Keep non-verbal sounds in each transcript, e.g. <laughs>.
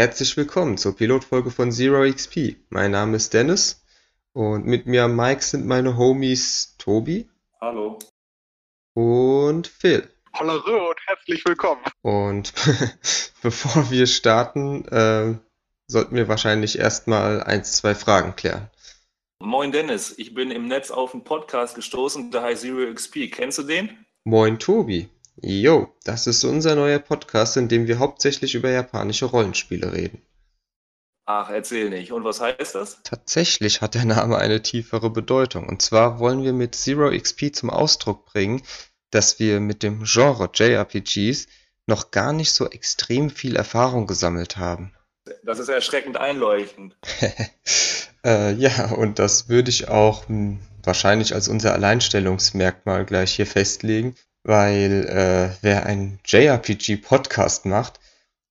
Herzlich willkommen zur Pilotfolge von Zero XP. Mein Name ist Dennis und mit mir am Mic sind meine Homies Tobi Hallo. und Phil. Hallo und herzlich willkommen. Und <laughs> bevor wir starten, äh, sollten wir wahrscheinlich erstmal eins, zwei Fragen klären. Moin Dennis, ich bin im Netz auf einen Podcast gestoßen, der heißt Zero XP. Kennst du den? Moin Tobi. Yo, das ist unser neuer Podcast, in dem wir hauptsächlich über japanische Rollenspiele reden. Ach, erzähl nicht. Und was heißt das? Tatsächlich hat der Name eine tiefere Bedeutung. Und zwar wollen wir mit Zero XP zum Ausdruck bringen, dass wir mit dem Genre JRPGs noch gar nicht so extrem viel Erfahrung gesammelt haben. Das ist erschreckend einleuchtend. <laughs> Äh, ja, und das würde ich auch hm, wahrscheinlich als unser Alleinstellungsmerkmal gleich hier festlegen, weil äh, wer einen JRPG-Podcast macht,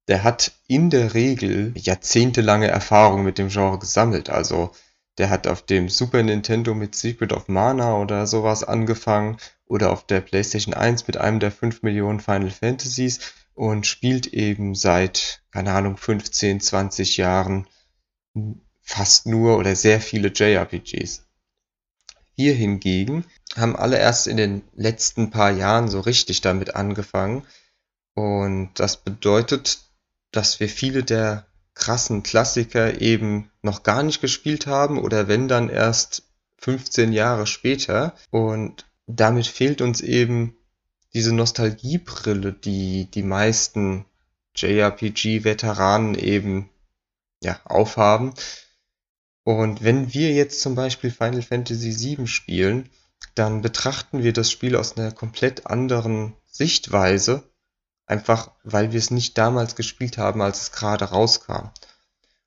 der hat in der Regel jahrzehntelange Erfahrung mit dem Genre gesammelt. Also der hat auf dem Super Nintendo mit Secret of Mana oder sowas angefangen oder auf der PlayStation 1 mit einem der 5 Millionen Final Fantasies und spielt eben seit, keine Ahnung, 15, 20 Jahren fast nur oder sehr viele JRPGs. Wir hingegen haben alle erst in den letzten paar Jahren so richtig damit angefangen. Und das bedeutet, dass wir viele der krassen Klassiker eben noch gar nicht gespielt haben oder wenn dann erst 15 Jahre später. Und damit fehlt uns eben diese Nostalgiebrille, die die meisten JRPG-Veteranen eben ja, aufhaben. Und wenn wir jetzt zum Beispiel Final Fantasy VII spielen, dann betrachten wir das Spiel aus einer komplett anderen Sichtweise, einfach weil wir es nicht damals gespielt haben, als es gerade rauskam.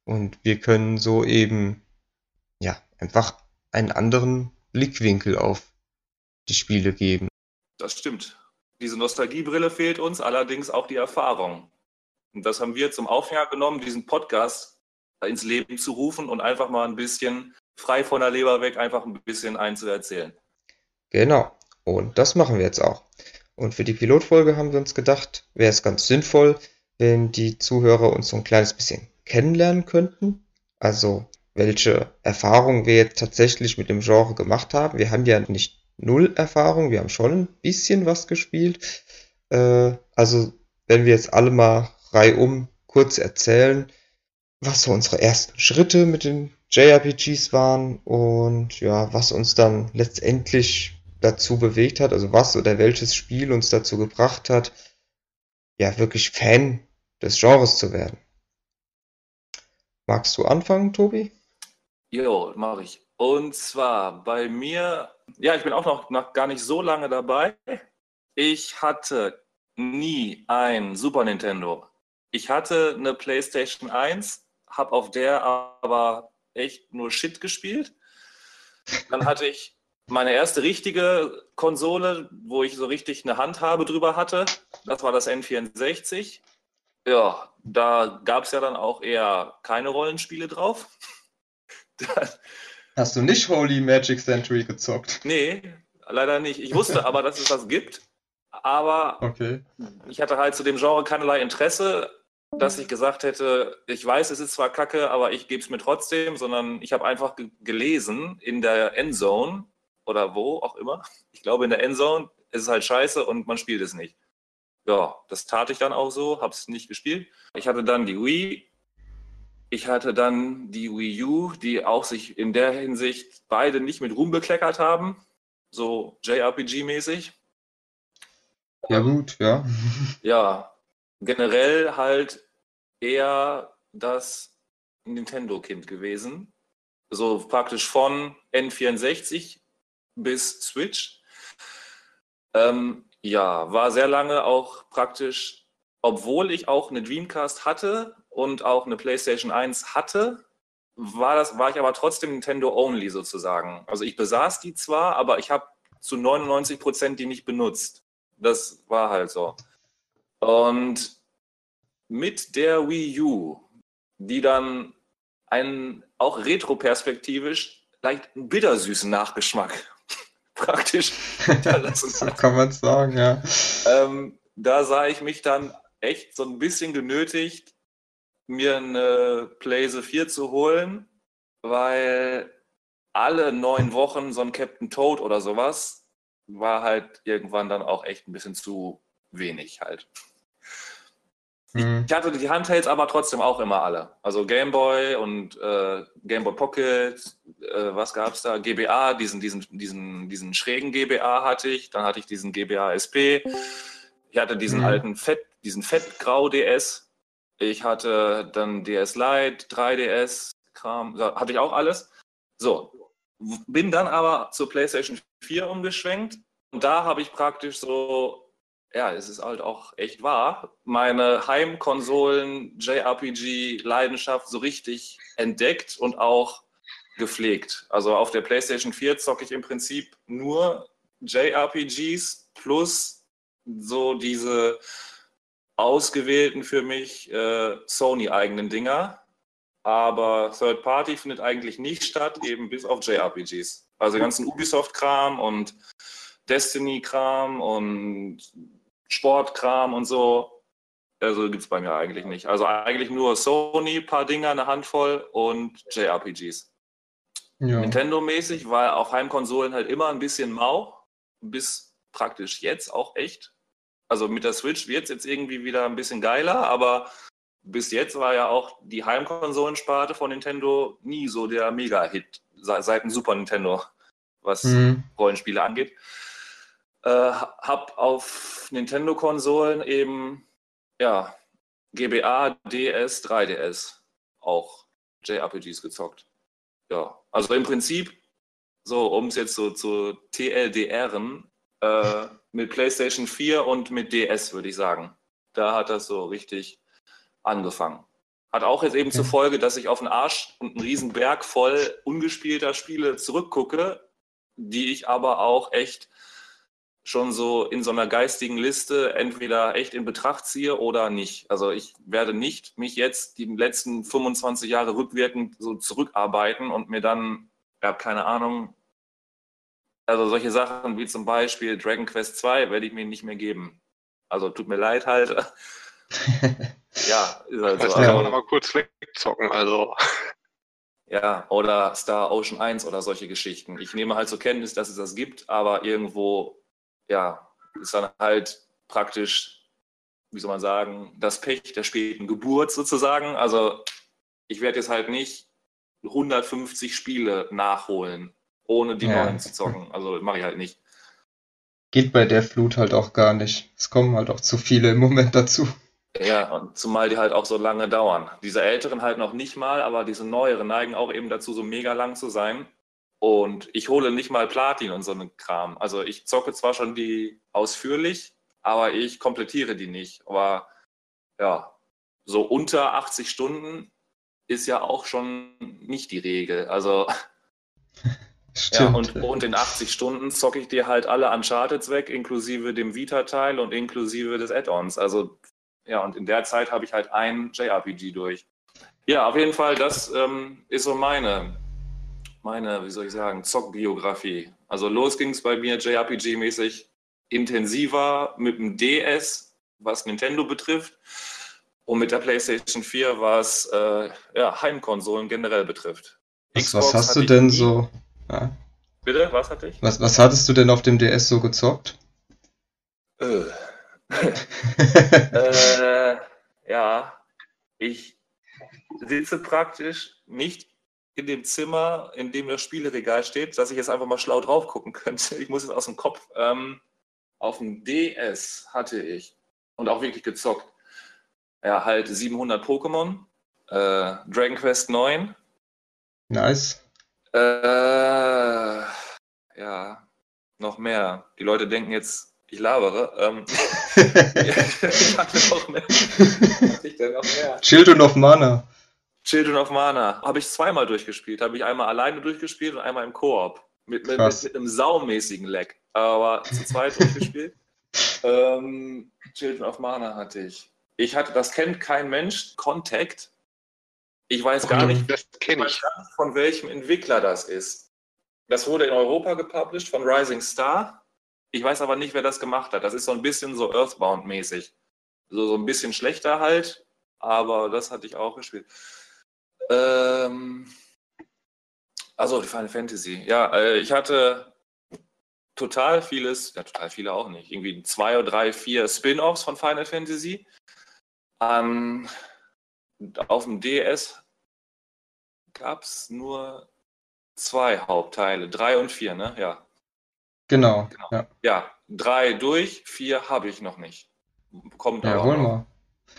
Und wir können so eben, ja, einfach einen anderen Blickwinkel auf die Spiele geben. Das stimmt. Diese Nostalgiebrille fehlt uns, allerdings auch die Erfahrung. Und das haben wir zum Aufhänger genommen, diesen Podcast ins Leben zu rufen und einfach mal ein bisschen frei von der Leber weg einfach ein bisschen einzuerzählen. Genau. Und das machen wir jetzt auch. Und für die Pilotfolge haben wir uns gedacht, wäre es ganz sinnvoll, wenn die Zuhörer uns so ein kleines bisschen kennenlernen könnten. Also welche Erfahrungen wir jetzt tatsächlich mit dem Genre gemacht haben. Wir haben ja nicht null Erfahrung, wir haben schon ein bisschen was gespielt. Äh, also wenn wir jetzt alle mal reihum kurz erzählen, was so unsere ersten Schritte mit den JRPGs waren und ja, was uns dann letztendlich dazu bewegt hat, also was oder welches Spiel uns dazu gebracht hat, ja, wirklich Fan des Genres zu werden. Magst du anfangen, Tobi? Jo, mache ich. Und zwar bei mir, ja, ich bin auch noch, noch gar nicht so lange dabei. Ich hatte nie ein Super Nintendo. Ich hatte eine PlayStation 1 habe auf der aber echt nur Shit gespielt. Dann hatte ich meine erste richtige Konsole, wo ich so richtig eine Handhabe drüber hatte. Das war das N64. Ja, da gab es ja dann auch eher keine Rollenspiele drauf. <laughs> Hast du nicht Holy Magic Century gezockt? Nee, leider nicht. Ich wusste aber, dass es das gibt. Aber okay. ich hatte halt zu dem Genre keinerlei Interesse dass ich gesagt hätte, ich weiß, es ist zwar kacke, aber ich gebe es mir trotzdem, sondern ich habe einfach gelesen in der Endzone oder wo auch immer. Ich glaube, in der Endzone ist es halt scheiße und man spielt es nicht. Ja, das tat ich dann auch so, habe es nicht gespielt. Ich hatte dann die Wii. Ich hatte dann die Wii U, die auch sich in der Hinsicht beide nicht mit Ruhm bekleckert haben, so JRPG-mäßig. Ja, gut, ja. Ja, generell halt eher das Nintendo-Kind gewesen. So praktisch von N64 bis Switch. Ähm, ja, war sehr lange auch praktisch, obwohl ich auch eine Dreamcast hatte und auch eine PlayStation 1 hatte, war, das, war ich aber trotzdem Nintendo-only sozusagen. Also ich besaß die zwar, aber ich habe zu 99 Prozent die nicht benutzt. Das war halt so. Und mit der Wii U, die dann einen auch retroperspektivisch leicht bittersüßen Nachgeschmack <laughs> praktisch so <laughs> kann man sagen, ja. Ähm, da sah ich mich dann echt so ein bisschen genötigt, mir eine PlayStation 4 zu holen, weil alle neun Wochen so ein Captain Toad oder sowas war halt irgendwann dann auch echt ein bisschen zu wenig halt. Mhm. Ich hatte die Handhelds aber trotzdem auch immer alle. Also Game Boy und äh, Game Boy Pocket, äh, was gab es da? GBA, diesen, diesen, diesen, diesen schrägen GBA hatte ich. Dann hatte ich diesen GBA SP. Ich hatte diesen mhm. alten Fett, diesen Fettgrau DS. Ich hatte dann DS Lite, 3DS, Kram, hatte ich auch alles. So, bin dann aber zur PlayStation 4 umgeschwenkt und da habe ich praktisch so, ja, es ist halt auch echt wahr, meine Heimkonsolen JRPG-Leidenschaft so richtig entdeckt und auch gepflegt. Also auf der PlayStation 4 zocke ich im Prinzip nur JRPGs plus so diese ausgewählten für mich äh, Sony-eigenen Dinger aber Third Party findet eigentlich nicht statt, eben bis auf JRPGs. Also ganzen Ubisoft-Kram und Destiny-Kram und Sport-Kram und so. Also gibt es bei mir eigentlich nicht. Also eigentlich nur Sony, paar Dinger, eine Handvoll und JRPGs. Ja. Nintendo-mäßig war auf Heimkonsolen halt immer ein bisschen mau, bis praktisch jetzt auch echt. Also mit der Switch wird es jetzt irgendwie wieder ein bisschen geiler, aber bis jetzt war ja auch die Heimkonsolensparte von Nintendo nie so der Mega-Hit seit dem Super Nintendo, was mhm. Rollenspiele angeht. Äh, hab auf Nintendo-Konsolen eben ja, GBA, DS, 3DS auch JRPGs gezockt. Ja, also im Prinzip, so um es jetzt so zu TLDRen, äh, <laughs> mit PlayStation 4 und mit DS, würde ich sagen. Da hat das so richtig angefangen. Hat auch jetzt eben okay. zur Folge, dass ich auf einen Arsch und einen riesen Berg voll ungespielter Spiele zurückgucke, die ich aber auch echt schon so in so einer geistigen Liste entweder echt in Betracht ziehe oder nicht. Also ich werde nicht mich jetzt die letzten 25 Jahre rückwirkend so zurückarbeiten und mir dann, ja, keine Ahnung, also solche Sachen wie zum Beispiel Dragon Quest 2 werde ich mir nicht mehr geben. Also tut mir leid halt. <laughs> Ja, ist halt so. Also, auch nochmal kurz wegzocken, also. Ja, oder Star Ocean 1 oder solche Geschichten. Ich nehme halt zur Kenntnis, dass es das gibt, aber irgendwo, ja, ist dann halt praktisch, wie soll man sagen, das Pech der späten Geburt sozusagen. Also ich werde jetzt halt nicht 150 Spiele nachholen, ohne die ja. neuen zu zocken. Also mache ich halt nicht. Geht bei der Flut halt auch gar nicht. Es kommen halt auch zu viele im Moment dazu. Ja, und zumal die halt auch so lange dauern. Diese älteren halt noch nicht mal, aber diese neueren neigen auch eben dazu, so mega lang zu sein. Und ich hole nicht mal Platin und so einen Kram. Also ich zocke zwar schon die ausführlich, aber ich komplettiere die nicht. Aber ja, so unter 80 Stunden ist ja auch schon nicht die Regel. Also <laughs> Stimmt. Ja, und, und in 80 Stunden zocke ich dir halt alle Uncharted weg, inklusive dem Vita-Teil und inklusive des Add-ons. Also ja, und in der Zeit habe ich halt ein JRPG durch. Ja, auf jeden Fall, das ähm, ist so meine, meine, wie soll ich sagen, Zockbiografie. Also los ging es bei mir JRPG-mäßig intensiver mit dem DS, was Nintendo betrifft, und mit der PlayStation 4, was äh, ja, Heimkonsolen generell betrifft. Was, was hast du denn so? Ja. Bitte, was hatte ich? Was, was hattest du denn auf dem DS so gezockt? Äh, <laughs> äh, ja, ich sitze praktisch nicht in dem Zimmer, in dem das Spieleregal steht, dass ich jetzt einfach mal schlau drauf gucken könnte. Ich muss jetzt aus dem Kopf. Ähm, auf dem DS hatte ich und auch wirklich gezockt. Ja, halt 700 Pokémon, äh, Dragon Quest 9. Nice. Äh, ja, noch mehr. Die Leute denken jetzt, ich labere. Ähm, <laughs> <laughs> ich hatte noch mehr. <laughs> Hatte ich denn noch mehr? Children of Mana. Children of Mana. Habe ich zweimal durchgespielt. Habe ich einmal alleine durchgespielt und einmal im Koop. Mit, mit, mit, mit, einem saumäßigen Leck. Aber zu zweit durchgespielt. <laughs> Ähm, Children of Mana hatte ich. Ich hatte, das kennt kein Mensch, Contact. Ich weiß gar nicht, das kenne ich. von welchem Entwickler das ist. Das wurde in Europa gepublished von Rising Star. Ich weiß aber nicht, wer das gemacht hat. Das ist so ein bisschen so Earthbound-mäßig. So, so ein bisschen schlechter halt, aber das hatte ich auch gespielt. Ähm, also die Final Fantasy. Ja, äh, ich hatte total vieles, ja total viele auch nicht, irgendwie zwei oder drei, vier Spin-offs von Final Fantasy. An, auf dem DS gab es nur zwei Hauptteile, drei und vier, ne? Ja. Genau. genau. Ja. ja, drei durch, vier habe ich noch nicht. Kommt ja, hol mal.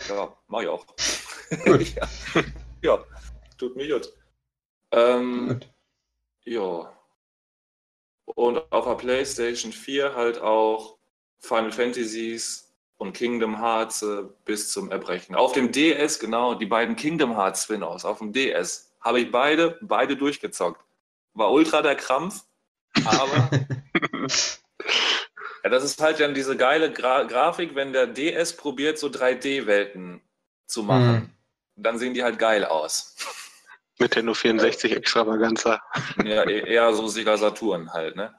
Ja, mach ich auch. Gut. <laughs> ja. ja, tut mir gut. Ähm, gut. Ja. Und auf der PlayStation 4 halt auch Final Fantasies und Kingdom Hearts äh, bis zum Erbrechen. Auf dem DS, genau, die beiden Kingdom Hearts Spin-Offs auf dem DS habe ich beide, beide durchgezockt. War ultra der Krampf, aber <laughs> ja, das ist halt dann diese geile Gra Grafik, wenn der DS probiert, so 3D-Welten zu machen. Mhm. Dann sehen die halt geil aus. Nintendo 64 Extravaganza. Ja, e-, eher so Sega Saturn halt, ne?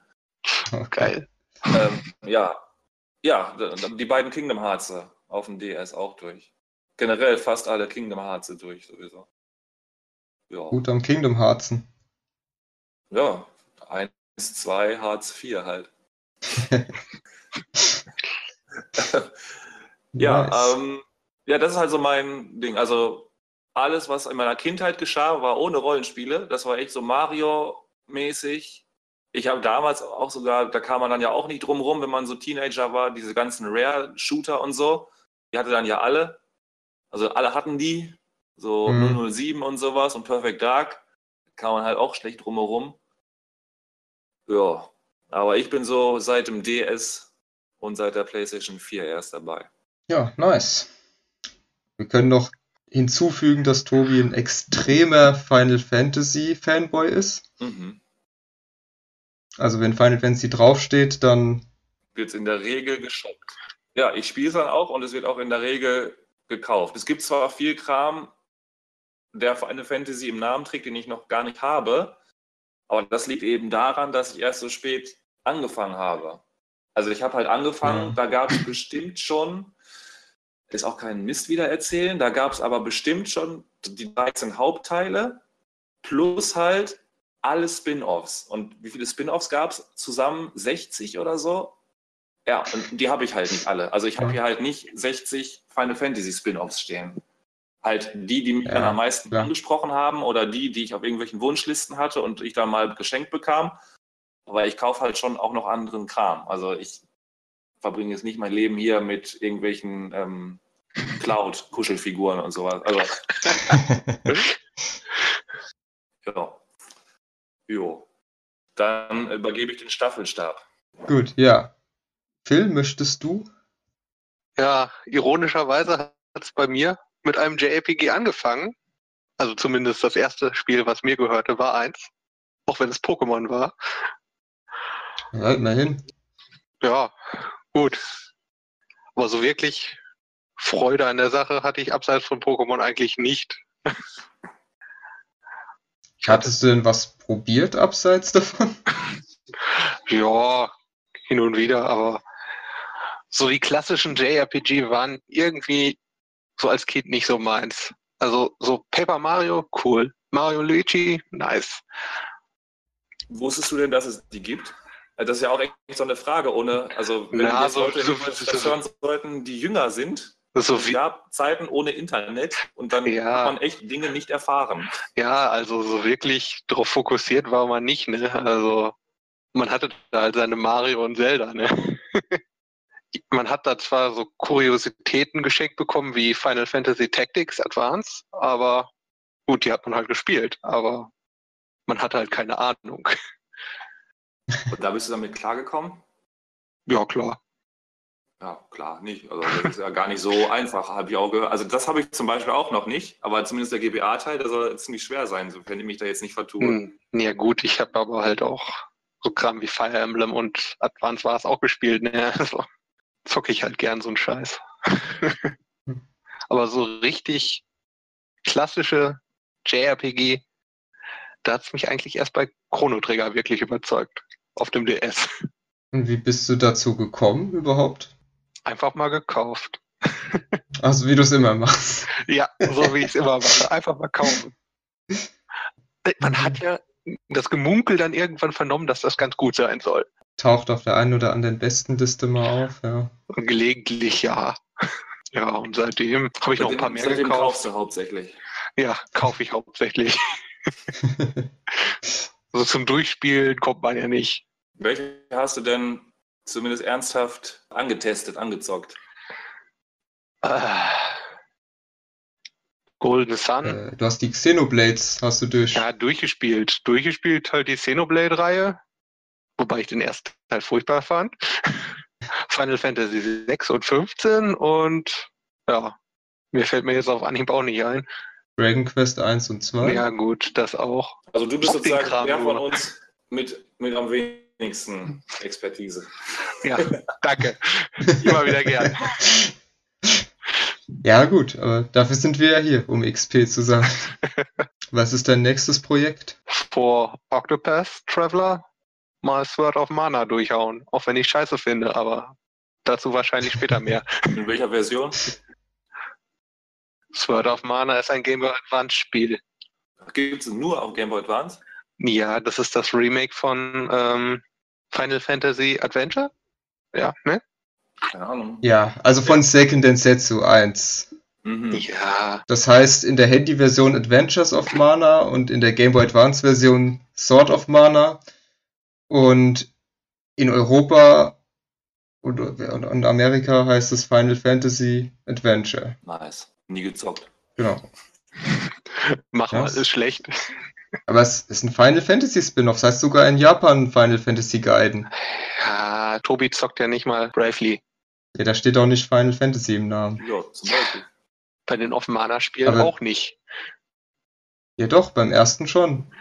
Oh, geil. Ähm, ja. Ja, die beiden Kingdom Hearts auf dem DS auch durch. Generell fast alle Kingdom Hearts durch, sowieso. Ja. Gut am Kingdom Hearts. Ja, 1, 2, Hearts 4 halt. <laughs> ja, nice. ähm, ja, das ist halt so mein Ding. Also alles, was in meiner Kindheit geschah, war ohne Rollenspiele. Das war echt so Mario-mäßig. Ich habe damals auch sogar, da kam man dann ja auch nicht drum rum, wenn man so Teenager war, diese ganzen Rare-Shooter und so. Die hatte dann ja alle. Also alle hatten die. So mhm. 007 und sowas und Perfect Dark. Kam man halt auch schlecht drumherum. Ja, aber ich bin so seit dem DS und seit der PlayStation 4 erst dabei. Ja, nice. Wir können noch hinzufügen, dass Tobi ein extremer Final Fantasy Fanboy ist. Mhm. Also wenn Final Fantasy draufsteht, dann wird es in der Regel geschockt. Ja, ich spiele es dann auch und es wird auch in der Regel gekauft. Es gibt zwar viel Kram, der Final Fantasy im Namen trägt, den ich noch gar nicht habe, aber das liegt eben daran, dass ich erst so spät angefangen habe. Also ich habe halt angefangen, ja. da gab es bestimmt schon ist auch kein Mist wieder erzählen. Da gab es aber bestimmt schon die 13 Hauptteile plus halt alle Spin-offs. Und wie viele Spin-offs gab es? Zusammen 60 oder so? Ja, und die habe ich halt nicht alle. Also ich habe hier halt nicht 60 Final Fantasy Spin-offs stehen. Halt die, die mich ja, dann am meisten klar. angesprochen haben oder die, die ich auf irgendwelchen Wunschlisten hatte und ich dann mal geschenkt bekam. Aber ich kaufe halt schon auch noch anderen Kram. Also ich verbringe jetzt nicht mein Leben hier mit irgendwelchen ähm, Cloud-Kuschelfiguren und sowas. Also, <laughs> ja. Jo. Dann übergebe ich den Staffelstab. Gut, ja. Phil, möchtest du? Ja, ironischerweise hat es bei mir mit einem JRPG angefangen. Also zumindest das erste Spiel, was mir gehörte, war eins. Auch wenn es Pokémon war. Ja, immerhin. Ja, gut. Aber so wirklich Freude an der Sache hatte ich abseits von Pokémon eigentlich nicht. <laughs> Hattest du denn was probiert abseits davon? <laughs> ja, hin und wieder, aber so die klassischen JRPG waren irgendwie so als Kind nicht so meins. Also so Paper Mario, cool. Mario Luigi, nice. Wusstest du denn, dass es die gibt? Das ist ja auch echt so eine Frage, ohne, also wenn Na, so, Leute so, das hören sollten, die jünger sind, so es gab Zeiten ohne Internet und dann ja. hat man echt Dinge nicht erfahren. Ja, also so wirklich darauf fokussiert war man nicht, ne? Also man hatte da halt seine Mario und Zelda, ne? <laughs> man hat da zwar so Kuriositäten geschenkt bekommen wie Final Fantasy Tactics Advance, aber gut, die hat man halt gespielt, aber man hatte halt keine Ahnung. Und da bist du damit klargekommen? Ja, klar. Ja, klar, nicht. Also das ist ja gar nicht so einfach, habe ich auch gehört. Also das habe ich zum Beispiel auch noch nicht, aber zumindest der GBA-Teil, der soll ziemlich schwer sein, sofern ich mich da jetzt nicht vertue. Hm, ja gut, ich habe aber halt auch so Kram wie Fire Emblem und Advance war es auch gespielt. Ne? <laughs> Also zocke ich halt gern so einen Scheiß. <laughs> aber so richtig klassische JRPG, da hat es mich eigentlich erst bei Chrono Trigger wirklich überzeugt. Auf dem DS. Und wie bist du dazu gekommen überhaupt? Einfach mal gekauft. Also wie du es immer machst. Ja, so wie ich es immer mache. Einfach mal kaufen. Man hat ja das Gemunkel dann irgendwann vernommen, dass das ganz gut sein soll. Taucht auf der einen oder anderen Bestenliste mal auf, ja. Gelegentlich ja. Ja, und seitdem habe ich noch ein paar mehr Seitdem gekauft. kaufst du hauptsächlich. Ja, kaufe ich hauptsächlich. <laughs> <laughs> Also zum Durchspielen kommt man ja nicht. Welche hast du denn zumindest ernsthaft angetestet, angezockt? Ah. Golden Sun. Äh, du hast die Xenoblades, hast du durch. Ja, durchgespielt. Durchgespielt halt die Xenoblade-Reihe, wobei ich den ersten Teil furchtbar fand. <laughs> Final Fantasy 6 und 15 und ja, mir fällt mir jetzt auf Anhieb auch nicht ein. Dragon Quest 1 und 2. Ja, gut, das auch. Also du bist Auf sozusagen Kram der von uns mit, mit am wenigsten Expertise. <laughs> Ja, danke. Immer wieder gern. <laughs> Ja, gut, aber dafür sind wir ja hier, um XP zu sammeln. <laughs> Was ist dein nächstes Projekt? Vor Octopath Traveler mal Sword of Mana durchhauen. Auch wenn ich scheiße finde, aber dazu wahrscheinlich später mehr. In welcher Version? Sword of Mana ist ein Game Boy Advance Spiel. Gibt es nur auf Game Boy Advance? Ja, das ist das Remake von ähm, Final Fantasy Adventure. Ja, ne? Keine Ahnung. Ja, also von Seiken Densetsu 1. Mhm. Ja, Das heißt in der Handy-Version Adventures of Mana und in der Game Boy Advance-Version Sword of Mana. Und in Europa und, und, und Amerika heißt es Final Fantasy Adventure. Nice. Nie gezockt. Genau. <laughs> mach mal, ist schlecht. Aber es ist ein Final Fantasy Spin-off, das heißt sogar in Japan Final Fantasy Gaiden. Ja, Tobi zockt ja nicht mal Bravely. Ja, da steht auch nicht Final Fantasy im Namen. Ja, zum Beispiel. Bei den Off-Mana-Spielen Aber- auch nicht. Ja doch, beim ersten schon.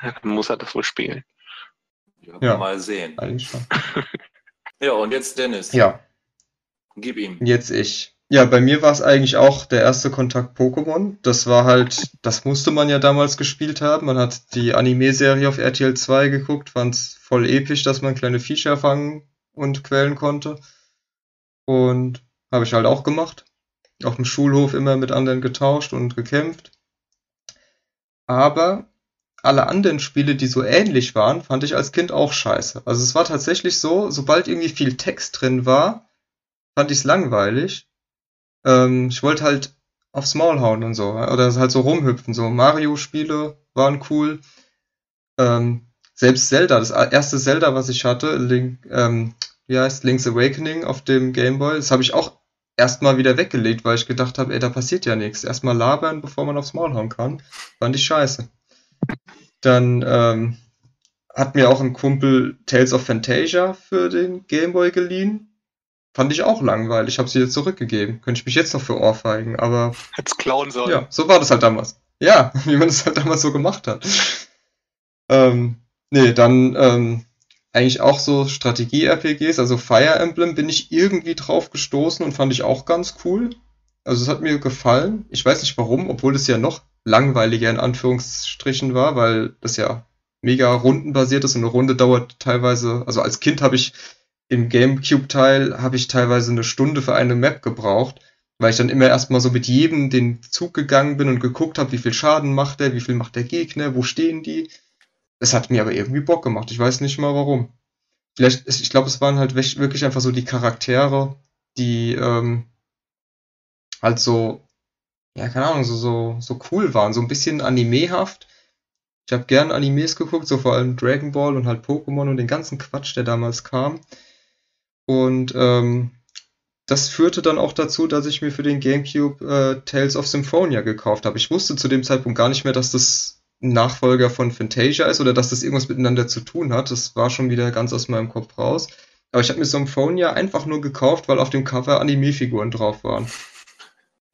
Dann muss er das wohl spielen. Ja, Ja. Mal sehen. Eigentlich schon. <laughs> Ja, und jetzt Dennis. Ja, Gib ihm. Jetzt ich. Ja, bei mir war es eigentlich auch der erste Kontakt Pokémon. Das war halt, das musste man ja damals gespielt haben. Man hat die Anime-Serie auf RTL 2 geguckt, fand's voll episch, dass man kleine Viecher fangen und quälen konnte. Und habe ich halt auch gemacht. Auf dem Schulhof immer mit anderen getauscht und gekämpft. Aber alle anderen Spiele, die so ähnlich waren, fand ich als Kind auch scheiße. Also es war tatsächlich so, sobald irgendwie viel Text drin war, fand ich's langweilig. Ähm, ich wollte halt aufs Maul hauen und so. Oder halt so rumhüpfen. So Mario-Spiele waren cool. Ähm, selbst Zelda, das erste Zelda, was ich hatte, Link, ähm, wie heißt Link's Awakening auf dem Game Boy, das habe ich auch erstmal wieder weggelegt, weil ich gedacht habe, ey, da passiert ja nichts. Erstmal labern, bevor man aufs Maul hauen kann. Fand ich scheiße. Dann ähm, hat mir auch ein Kumpel Tales of Fantasia für den Game Boy geliehen. Fand ich auch langweilig. Ich habe sie jetzt zurückgegeben. Könnte ich mich jetzt noch für ohrfeigen, aber Hätt's klauen sollen. ja, so war das halt damals. Ja, <laughs> wie man das halt damals so gemacht hat. Ähm, nee, dann ähm, eigentlich auch so Strategie-RPGs, also Fire Emblem bin ich irgendwie drauf gestoßen und fand ich auch ganz cool. Also es hat mir gefallen. Ich weiß nicht warum, obwohl es ja noch langweiliger in Anführungsstrichen war, weil das ja mega rundenbasiert ist und eine Runde dauert teilweise, also als Kind habe ich im Gamecube-Teil habe ich teilweise eine Stunde für eine Map gebraucht, weil ich dann immer erstmal so mit jedem den Zug gegangen bin und geguckt habe, wie viel Schaden macht der, wie viel macht der Gegner, wo stehen die. Es hat mir aber irgendwie Bock gemacht. Ich weiß nicht mal warum. Vielleicht, ich glaube, es waren halt wirklich einfach so die Charaktere, die ähm, halt so, ja, keine Ahnung, so, so, so cool waren, so ein bisschen animehaft. Ich habe gern Animes geguckt, so vor allem Dragon Ball und halt Pokémon und den ganzen Quatsch, der damals kam. Und ähm, das führte dann auch dazu, dass ich mir für den GameCube äh, Tales of Symphonia gekauft habe. Ich wusste zu dem Zeitpunkt gar nicht mehr, dass das ein Nachfolger von Fantasia ist oder dass das irgendwas miteinander zu tun hat. Das war schon wieder ganz aus meinem Kopf raus. Aber ich habe mir Symphonia einfach nur gekauft, weil auf dem Cover Anime-Figuren drauf waren.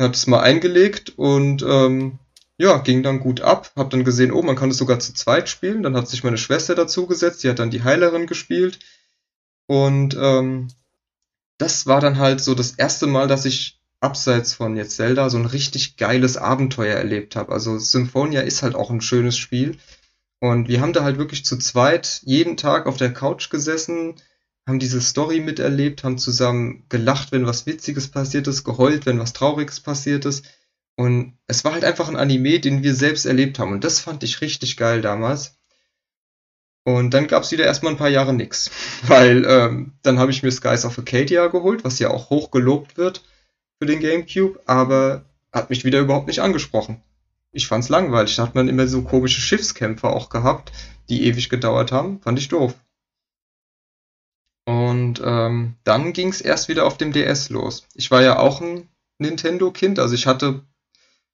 Hab es mal eingelegt und ähm, ja, ging dann gut ab. Hab dann gesehen, oh, man kann es sogar zu zweit spielen. Dann hat sich meine Schwester dazu gesetzt, die hat dann die Heilerin gespielt. Und ähm, das war dann halt so das erste Mal, dass ich abseits von jetzt Zelda so ein richtig geiles Abenteuer erlebt habe. Also Symphonia ist halt auch ein schönes Spiel. Und wir haben da halt wirklich zu zweit jeden Tag auf der Couch gesessen, haben diese Story miterlebt, haben zusammen gelacht, wenn was Witziges passiert ist, geheult, wenn was Trauriges passiert ist. Und es war halt einfach ein Anime, den wir selbst erlebt haben. Und das fand ich richtig geil damals. Und dann gab es wieder erstmal ein paar Jahre nix. <laughs> Weil ähm, dann habe ich mir Skies of Acadia geholt, was ja auch hoch gelobt wird für den GameCube, aber hat mich wieder überhaupt nicht angesprochen. Ich fand's langweilig. Da hat man immer so komische Schiffskämpfe auch gehabt, die ewig gedauert haben. Fand ich doof. Und ähm, dann ging's erst wieder auf dem DS los. Ich war ja auch ein Nintendo-Kind, also ich hatte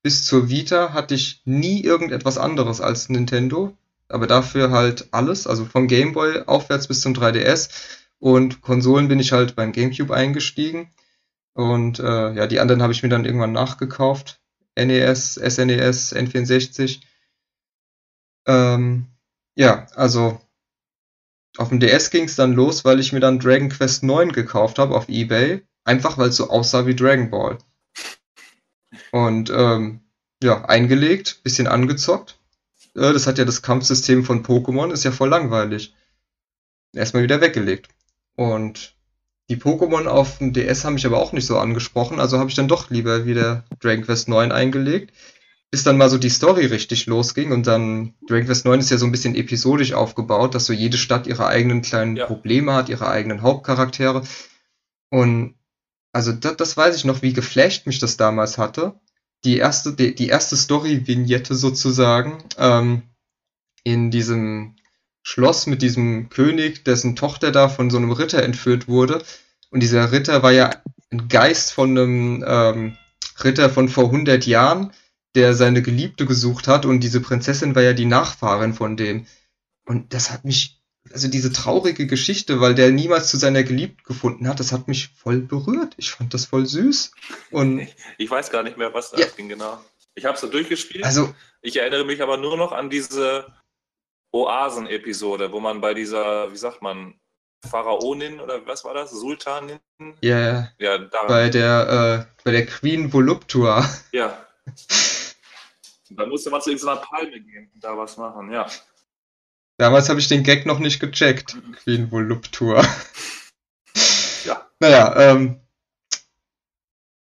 bis zur Vita hatte ich nie irgendetwas anderes als Nintendo, aber dafür halt alles, also vom Game Boy aufwärts bis zum 3DS und Konsolen bin ich halt beim GameCube eingestiegen und äh, ja, die anderen habe ich mir dann irgendwann nachgekauft. NES, SNES, N64. Ähm, ja, also auf dem DS ging es dann los, weil ich mir dann Dragon Quest 9 gekauft habe auf Ebay. Einfach weil es so aussah wie Dragon Ball. Und ähm, ja, eingelegt, bisschen angezockt. Äh, das hat ja das Kampfsystem von Pokémon, ist ja voll langweilig. Erstmal wieder weggelegt. Und die Pokémon auf dem DS haben mich aber auch nicht so angesprochen, also habe ich dann doch lieber wieder Dragon Quest 9 eingelegt. Bis dann mal so die Story richtig losging und dann Dragon Quest 9 ist ja so ein bisschen episodisch aufgebaut, dass so jede Stadt ihre eigenen kleinen ja. Probleme hat, ihre eigenen Hauptcharaktere. Und also das, das weiß ich noch, wie geflasht mich das damals hatte. Die erste, die, die erste Story-Vignette sozusagen ähm, in diesem Schloss mit diesem König, dessen Tochter da von so einem Ritter entführt wurde. Und dieser Ritter war ja ein Geist von einem ähm, Ritter von vor 100 Jahren, der seine Geliebte gesucht hat. Und diese Prinzessin war ja die Nachfahrin von dem. Und das hat mich, also diese traurige Geschichte, weil der niemals zu seiner Geliebten gefunden hat, das hat mich voll berührt. Ich fand das voll süß. Und ich, ich weiß gar nicht mehr, was da Ja. ging, genau. Ich habe es so durchgespielt. also, Ich erinnere mich aber nur noch an diese Oasen-Episode, wo man bei dieser, wie sagt man, Pharaonin oder was war das? Sultanin? ja, Ja, da. bei der, äh, bei der Queen Voluptua. Ja. Da musste man zu irgendeiner Palme gehen und da was machen, ja. Damals habe ich den Gag noch nicht gecheckt. Queen Voluptur. Ja. Naja, ähm,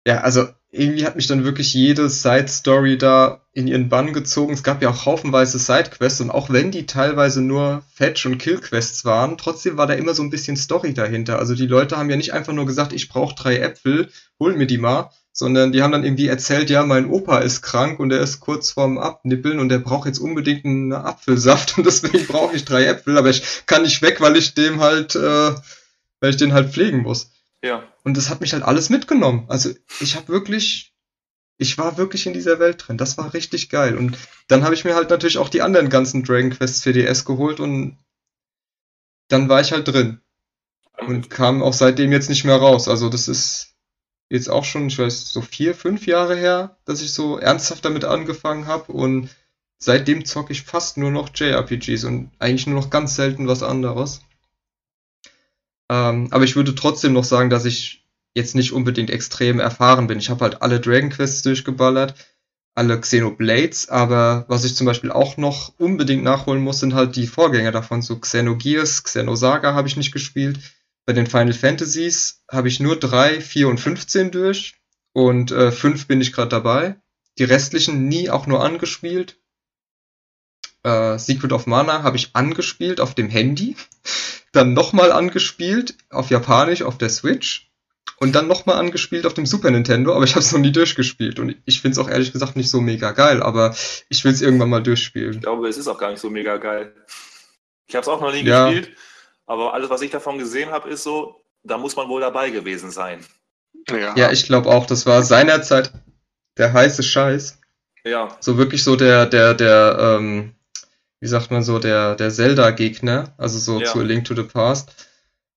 ja, also irgendwie hat mich dann wirklich jede Side-Story da in ihren Bann gezogen. Es gab ja auch haufenweise Side-Quests und auch wenn die teilweise nur Fetch- und Kill-Quests waren, trotzdem war da immer so ein bisschen Story dahinter. Also die Leute haben ja nicht einfach nur gesagt, ich brauche drei Äpfel, hol mir die mal, sondern die haben dann irgendwie erzählt, ja, mein Opa ist krank und er ist kurz vorm Abnippeln und er braucht jetzt unbedingt einen Apfelsaft und deswegen brauche ich drei Äpfel, aber ich kann nicht weg, weil ich dem halt, äh, weil ich den halt pflegen muss. Ja. Und das hat mich halt alles mitgenommen. Also ich habe wirklich, ich war wirklich in dieser Welt drin. Das war richtig geil. Und dann habe ich mir halt natürlich auch die anderen ganzen Dragon Quests für DS geholt und dann war ich halt drin und kam auch seitdem jetzt nicht mehr raus. Also das ist jetzt auch schon, ich weiß, so vier, fünf Jahre her, dass ich so ernsthaft damit angefangen habe und seitdem zocke ich fast nur noch JRPGs und eigentlich nur noch ganz selten was anderes. Ähm, aber ich würde trotzdem noch sagen, dass ich jetzt nicht unbedingt extrem erfahren bin. Ich habe halt alle Dragon Quests durchgeballert, alle Xenoblades, aber was ich zum Beispiel auch noch unbedingt nachholen muss, sind halt die Vorgänger davon. So Xenogears, Xenosaga habe ich nicht gespielt. Bei den Final Fantasies habe ich nur 3, 4 und 15 durch. Und äh, 5 bin ich gerade dabei. Die restlichen nie auch nur angespielt. Äh, Secret of Mana habe ich angespielt auf dem Handy. <laughs> Dann nochmal angespielt auf Japanisch auf der Switch. Und dann nochmal angespielt auf dem Super Nintendo, aber ich habe es noch nie durchgespielt. Und ich finde es auch ehrlich gesagt nicht so mega geil, aber ich will es irgendwann mal durchspielen. Ich glaube, es ist auch gar nicht so mega geil. Ich habe es auch noch nie Ja. gespielt, aber alles, was ich davon gesehen habe, ist so, da muss man wohl dabei gewesen sein. Ja, Ja, ich glaube auch, das war seinerzeit der heiße Scheiß. Ja, So wirklich so der, der, der, ähm, wie sagt man so, der, der Zelda-Gegner, also so Ja. zu A Link to the Past.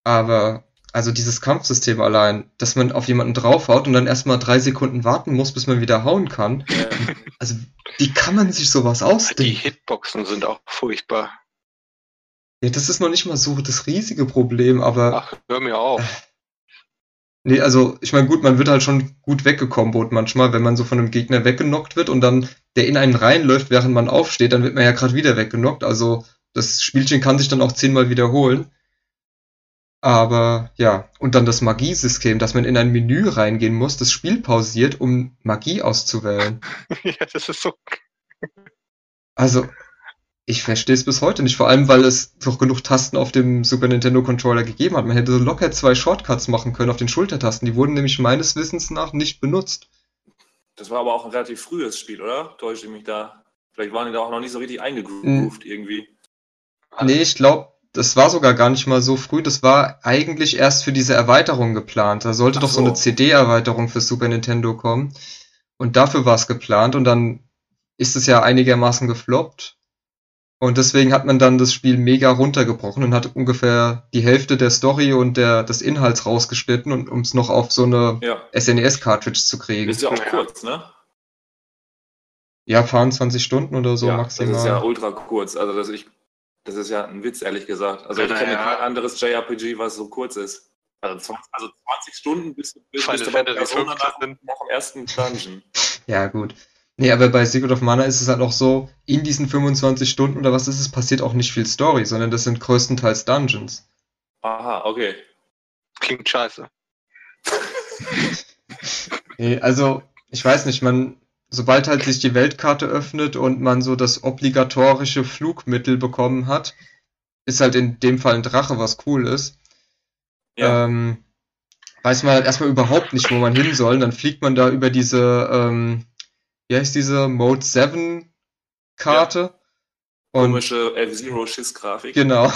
Aber, also dieses Kampfsystem allein, dass man auf jemanden draufhaut und dann erstmal drei Sekunden warten muss, bis man wieder hauen kann. äh, Also, wie kann man sich sowas die ausdenken? Hitboxen sind auch furchtbar. Ja, das ist noch nicht mal so das riesige Problem, aber Ach, hör mir auf. nee, also ich meine, gut, man wird halt schon gut weggekombot manchmal, wenn man so von einem Gegner weggenockt wird und dann der in einen reinläuft, während man aufsteht, dann wird man ja gerade wieder weggenockt. Also das Spielchen kann sich dann auch zehnmal wiederholen. Aber ja, und dann das Magiesystem, dass man in ein Menü reingehen muss, das Spiel pausiert, um Magie auszuwählen. <laughs> ja, das ist so. Also, ich verstehe es bis heute nicht, vor allem weil es doch genug Tasten auf dem Super Nintendo Controller gegeben hat. Man hätte so locker zwei Shortcuts machen können auf den Schultertasten. Die wurden nämlich meines Wissens nach nicht benutzt. Das war aber auch ein relativ frühes Spiel, oder? Täusche ich mich da? Vielleicht waren die da auch noch nicht so richtig eingegroovt irgendwie. Nee, ich glaube, das war sogar gar nicht mal so früh. Das war eigentlich erst für diese Erweiterung geplant. Da sollte Ach doch so eine so. CD-Erweiterung für Super Nintendo kommen. Und dafür war es geplant. Und dann ist es ja einigermaßen gefloppt. Und deswegen hat man dann das Spiel mega runtergebrochen und hat ungefähr die Hälfte der Story und der, des Inhalts rausgeschnitten, und um es noch auf so eine Ja. SNES-Cartridge zu kriegen. Ist ja auch Ja. kurz, ne? Ja, fahren 20 Stunden oder so ja, maximal. Das ist ja ultra kurz. Also das, ich, das ist ja ein Witz, ehrlich gesagt. Also ich kenne ja. kein anderes JRPG, was so kurz ist. Also 20, also 20 Stunden bis, bis, bis du bei Persona 15. nach, nach dem ersten Dungeon. <laughs> Ja, gut. Nee, aber bei Secret of Mana ist es halt auch so, in diesen 25 Stunden oder was ist es, passiert auch nicht viel Story, sondern das sind größtenteils Dungeons. Aha, okay. Klingt scheiße. <laughs> Nee, also, ich weiß nicht, man, sobald halt sich die Weltkarte öffnet und man so das obligatorische Flugmittel bekommen hat, ist halt in dem Fall ein Drache, was cool ist. Ja. Ähm, weiß man halt erstmal überhaupt nicht, wo man hin soll. Und dann fliegt man da über diese, ähm, wie heißt diese Mode 7 Karte. Und Komische F-Zero-Schiss-Grafik. genau.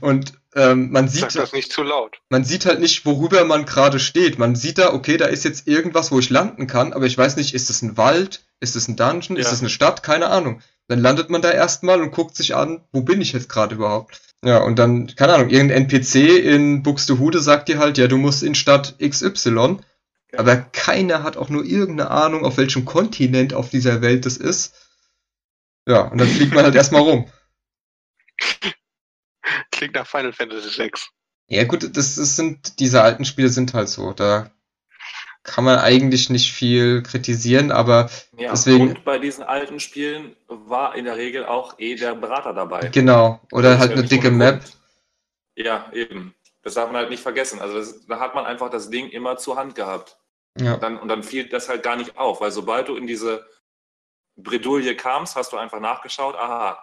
Und ähm, man Sag sieht, das nicht zu laut. man sieht halt nicht, worüber man gerade steht. Man sieht da, okay, da ist jetzt irgendwas, wo ich landen kann, aber ich weiß nicht, ist es ein Wald, ist es ein Dungeon, ist Ja. es eine Stadt, keine Ahnung. Dann landet man da erstmal und guckt sich an, wo bin ich jetzt gerade überhaupt? Ja, und dann, keine Ahnung, irgendein NPC in Buxtehude sagt dir halt, ja, du musst in Stadt XY, Ja. Aber keiner hat auch nur irgendeine Ahnung, auf welchem Kontinent auf dieser Welt das ist. Ja, und dann fliegt man halt <laughs> erstmal rum. Klingt nach Final Fantasy VI. Ja, gut, das, das sind, diese alten Spiele sind halt so. Da kann man eigentlich nicht viel kritisieren, aber Ja, Deswegen- und bei diesen alten Spielen war in der Regel auch eh der Berater dabei. genau. Oder halt eine dicke Map. Ja, eben. Das darf man halt nicht vergessen. Also das, da hat man einfach das Ding immer zur Hand gehabt. Ja, Dann, und dann fiel das halt gar nicht auf, weil sobald du in diese Bredouille kamst, hast du einfach nachgeschaut, aha,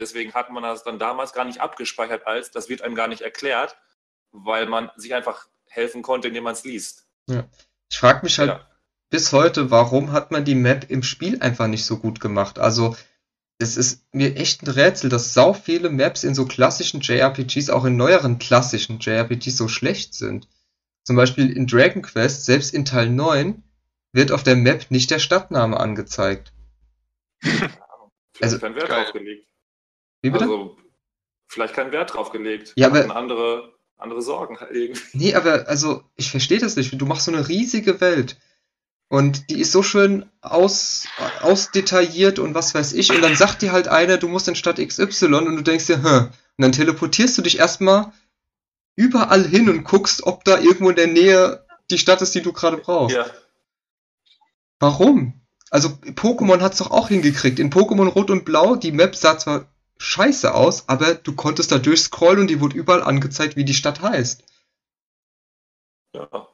deswegen hat man das dann damals gar nicht abgespeichert als, das wird einem gar nicht erklärt, weil man sich einfach helfen konnte, indem man es liest. ich frage mich halt Ja. bis heute, warum hat man die Map im Spiel einfach nicht so gut gemacht? Also, es ist mir echt ein Rätsel, dass sau viele Maps in so klassischen JRPGs, auch in neueren klassischen JRPGs so schlecht sind. Zum Beispiel in Dragon Quest, selbst in Teil 9, wird auf der Map nicht der Stadtname angezeigt. <laughs> Vielleicht Also- kein Wert Geil. drauf gelegt. Wie bitte? Also, vielleicht kein Wert drauf gelegt. Ja, aber- andere, andere Sorgen halt irgendwie. <laughs> Nee, aber also, ich verstehe das nicht. Du machst so eine riesige Welt. Und die ist so schön aus, ausdetailliert und was weiß ich. Und dann sagt dir halt einer, du musst in Stadt XY und du denkst dir, hm. Und dann teleportierst du dich erstmal überall hin und guckst, ob da irgendwo in der Nähe die Stadt ist, die du gerade brauchst. Ja, Warum? Also, Pokémon hat's doch auch hingekriegt. In Pokémon Rot und Blau, die Map sah zwar scheiße aus, aber du konntest da durchscrollen und die wurde überall angezeigt, wie die Stadt heißt. ja.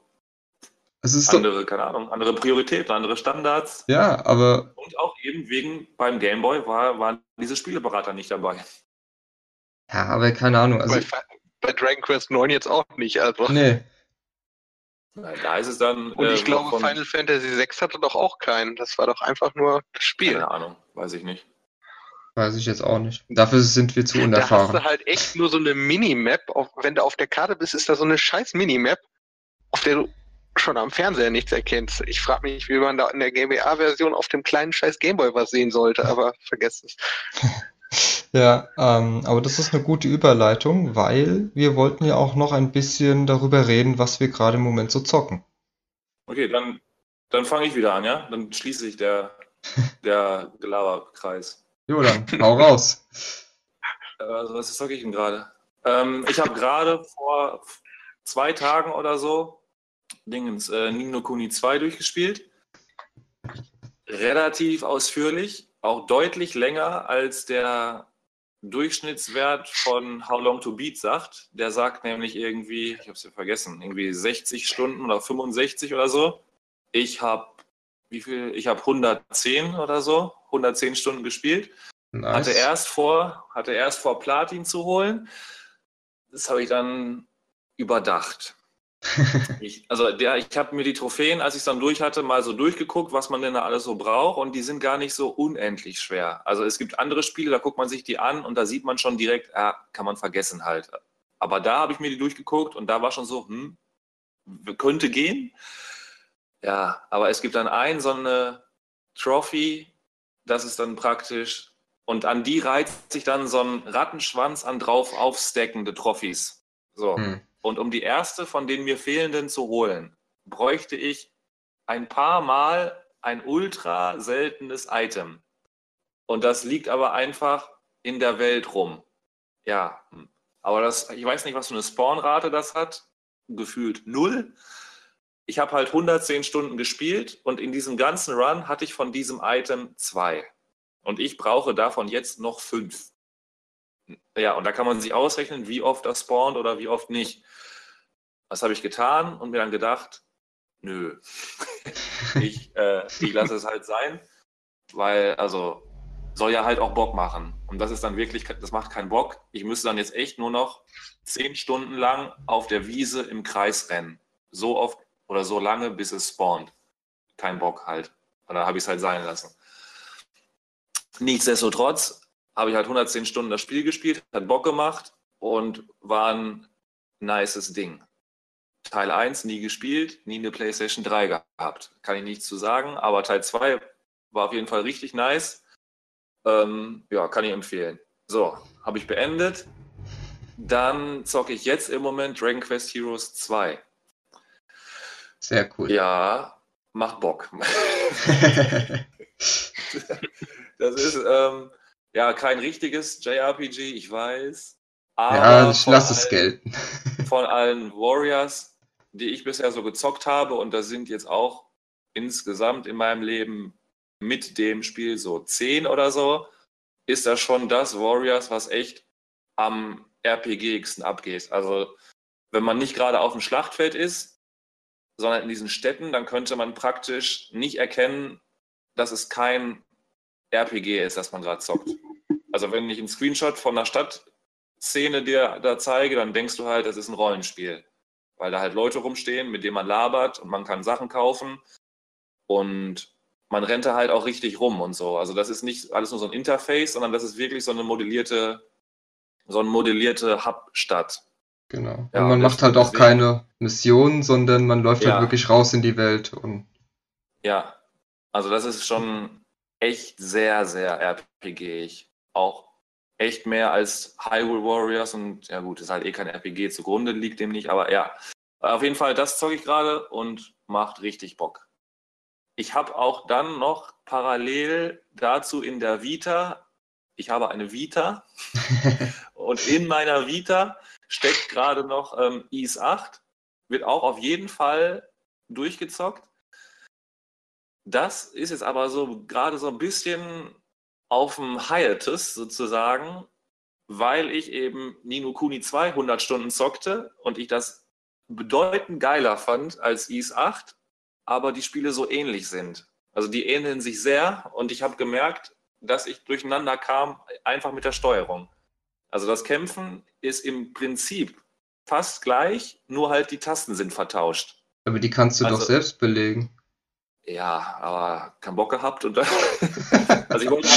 Also, es ist doch, andere, keine Ahnung, andere Prioritäten, andere Standards. ja, aber Und auch eben wegen beim Gameboy war, waren diese Spieleberater nicht dabei. Ja, aber keine Ahnung. Also, bei, Fa- bei Dragon Quest 9 jetzt auch nicht. Also. nee. Da ist es dann. Und ich äh, glaube, von, Final Fantasy VI hatte doch auch keinen. Das war doch einfach nur das Spiel. Keine Ahnung, weiß ich nicht. Weiß ich jetzt auch nicht. Dafür sind wir zu Da hast unerfahren. du halt echt nur so eine Minimap. Auf, wenn du auf der Karte bist, ist da so eine scheiß Minimap, auf der du schon am Fernseher nichts erkennst. Ich frage mich, wie man da in der GBA-Version auf dem kleinen scheiß Gameboy was sehen sollte, aber vergesst es. <laughs> Ja, ähm, aber das ist eine gute Überleitung, weil wir wollten ja auch noch ein bisschen darüber reden, was wir gerade im Moment so zocken. Okay, dann, dann fange ich wieder an, ja? Dann schließt sich der, der <laughs> Gelaberkreis. Jo, dann, hau raus. <laughs> Äh, Also, was zocke ich denn gerade? Ähm, ich habe gerade vor zwei Tagen oder so Dingens, äh, Nino Kuni 2 durchgespielt. Relativ ausführlich, auch deutlich länger als der Durchschnittswert von How Long to Beat sagt. Der sagt nämlich irgendwie, ich habe es ja vergessen, irgendwie 60 Stunden oder 65 oder so. Ich habe wie viel? Ich habe 110 oder so, 110 Stunden gespielt. Nice. Hatte erst vor, hatte erst vor Platin zu holen. Das habe ich dann überdacht. Ich, also der, ich habe mir die Trophäen, als ich es dann durch hatte, mal so durchgeguckt, was man denn da alles so braucht und die sind gar nicht so unendlich schwer. Also es gibt andere Spiele, da guckt man sich die an und da sieht man schon direkt, ah, kann man vergessen halt. Aber da habe ich mir die durchgeguckt und da war schon so, hm, könnte gehen. Ja, aber es gibt dann ein, so eine Trophy, das ist dann praktisch, und an die reizt sich dann so ein Rattenschwanz an drauf aufsteckende Trophys. So. Hm. Und um die erste von den mir fehlenden zu holen, bräuchte ich ein paar Mal ein ultra seltenes Item. Und das liegt aber einfach in der Welt rum. Ja, hm. aber das, ich weiß nicht, was für eine Spawnrate das hat. Gefühlt null. Ich habe halt 110 Stunden gespielt und in diesem ganzen Run hatte ich von diesem Item zwei. Und ich brauche davon jetzt noch fünf. Ja, und da kann man sich ausrechnen, wie oft das spawnt oder wie oft nicht. Was habe ich getan und mir dann gedacht, nö, <laughs> ich, äh, ich lasse es halt sein, weil, also, soll ja halt auch Bock machen. Und das ist dann wirklich, das macht keinen Bock. Ich müsste dann jetzt echt nur noch zehn Stunden lang auf der Wiese im Kreis rennen. So oft oder so lange, bis es spawnt. Kein Bock halt. Und dann habe ich es halt sein lassen. Nichtsdestotrotz habe ich halt 110 Stunden das Spiel gespielt, hat Bock gemacht und war ein nices Ding. Teil 1 nie gespielt, nie eine PlayStation 3 gehabt. Kann ich nichts zu sagen, aber Teil 2 war auf jeden Fall richtig nice. Ähm, ja, kann ich empfehlen. So, habe ich beendet. Dann zocke ich jetzt im Moment Dragon Quest Heroes 2. Sehr cool. Ja, macht Bock. <laughs> <laughs> das ist ähm, ja kein richtiges JRPG, ich weiß. Aber ja, ich lasse es gelten. <laughs> von allen Warriors die ich bisher so gezockt habe, und das sind jetzt auch insgesamt in meinem Leben mit dem Spiel so zehn oder so, ist das schon das Warriors, was echt am RPGigsten abgeht. Also wenn man nicht gerade auf dem Schlachtfeld ist, sondern in diesen Städten, dann könnte man praktisch nicht erkennen, dass es kein RPG ist, das man gerade zockt. Also wenn ich einen Screenshot von einer Stadtszene dir da zeige, dann denkst du halt, das ist ein Rollenspiel weil da halt Leute rumstehen, mit denen man labert und man kann Sachen kaufen und man rennt da halt auch richtig rum und so. Also das ist nicht alles nur so ein Interface, sondern das ist wirklich so eine modellierte, so eine modellierte Hub-Stadt. Genau. Ja, und man macht halt auch deswegen, keine Missionen, sondern man läuft halt ja. halt wirklich raus in die Welt. Und ja, also das ist schon echt sehr, sehr RPG-ig. Auch echt mehr als Hyrule Warriors und ja gut, ist halt eh kein RPG zugrunde, liegt dem nicht, aber ja. Auf jeden Fall, das zocke ich gerade und macht richtig Bock. Ich habe auch dann noch parallel dazu in der Vita, ich habe eine Vita <laughs> und in meiner Vita steckt gerade noch ähm, IS 8, wird auch auf jeden Fall durchgezockt. Das ist jetzt aber so gerade so ein bisschen auf dem Hiatus sozusagen, weil ich eben Nino Kuni 200 Stunden zockte und ich das bedeutend geiler fand als IS 8, aber die Spiele so ähnlich sind. Also die ähneln sich sehr und ich habe gemerkt, dass ich durcheinander kam, einfach mit der Steuerung. Also das Kämpfen ist im Prinzip fast gleich, nur halt die Tasten sind vertauscht. Aber die kannst du also, doch selbst belegen. Ja, aber keinen Bock gehabt und dann, <laughs> also ich wollte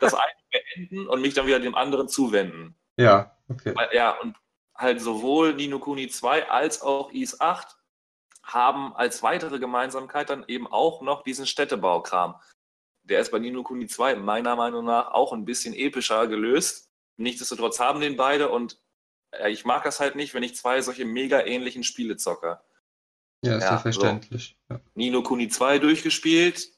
das eine beenden und mich dann wieder dem anderen zuwenden. Ja, okay. Ja, und halt sowohl Nino Kuni 2 als auch IS 8 haben als weitere Gemeinsamkeit dann eben auch noch diesen Städtebaukram. Der ist bei Nino Kuni 2 meiner Meinung nach auch ein bisschen epischer gelöst. Nichtsdestotrotz haben den beide und ich mag das halt nicht, wenn ich zwei solche mega ähnlichen Spiele zocke. Ja, ist ja, ja verständlich. So. Ja. Nino Kuni 2 durchgespielt,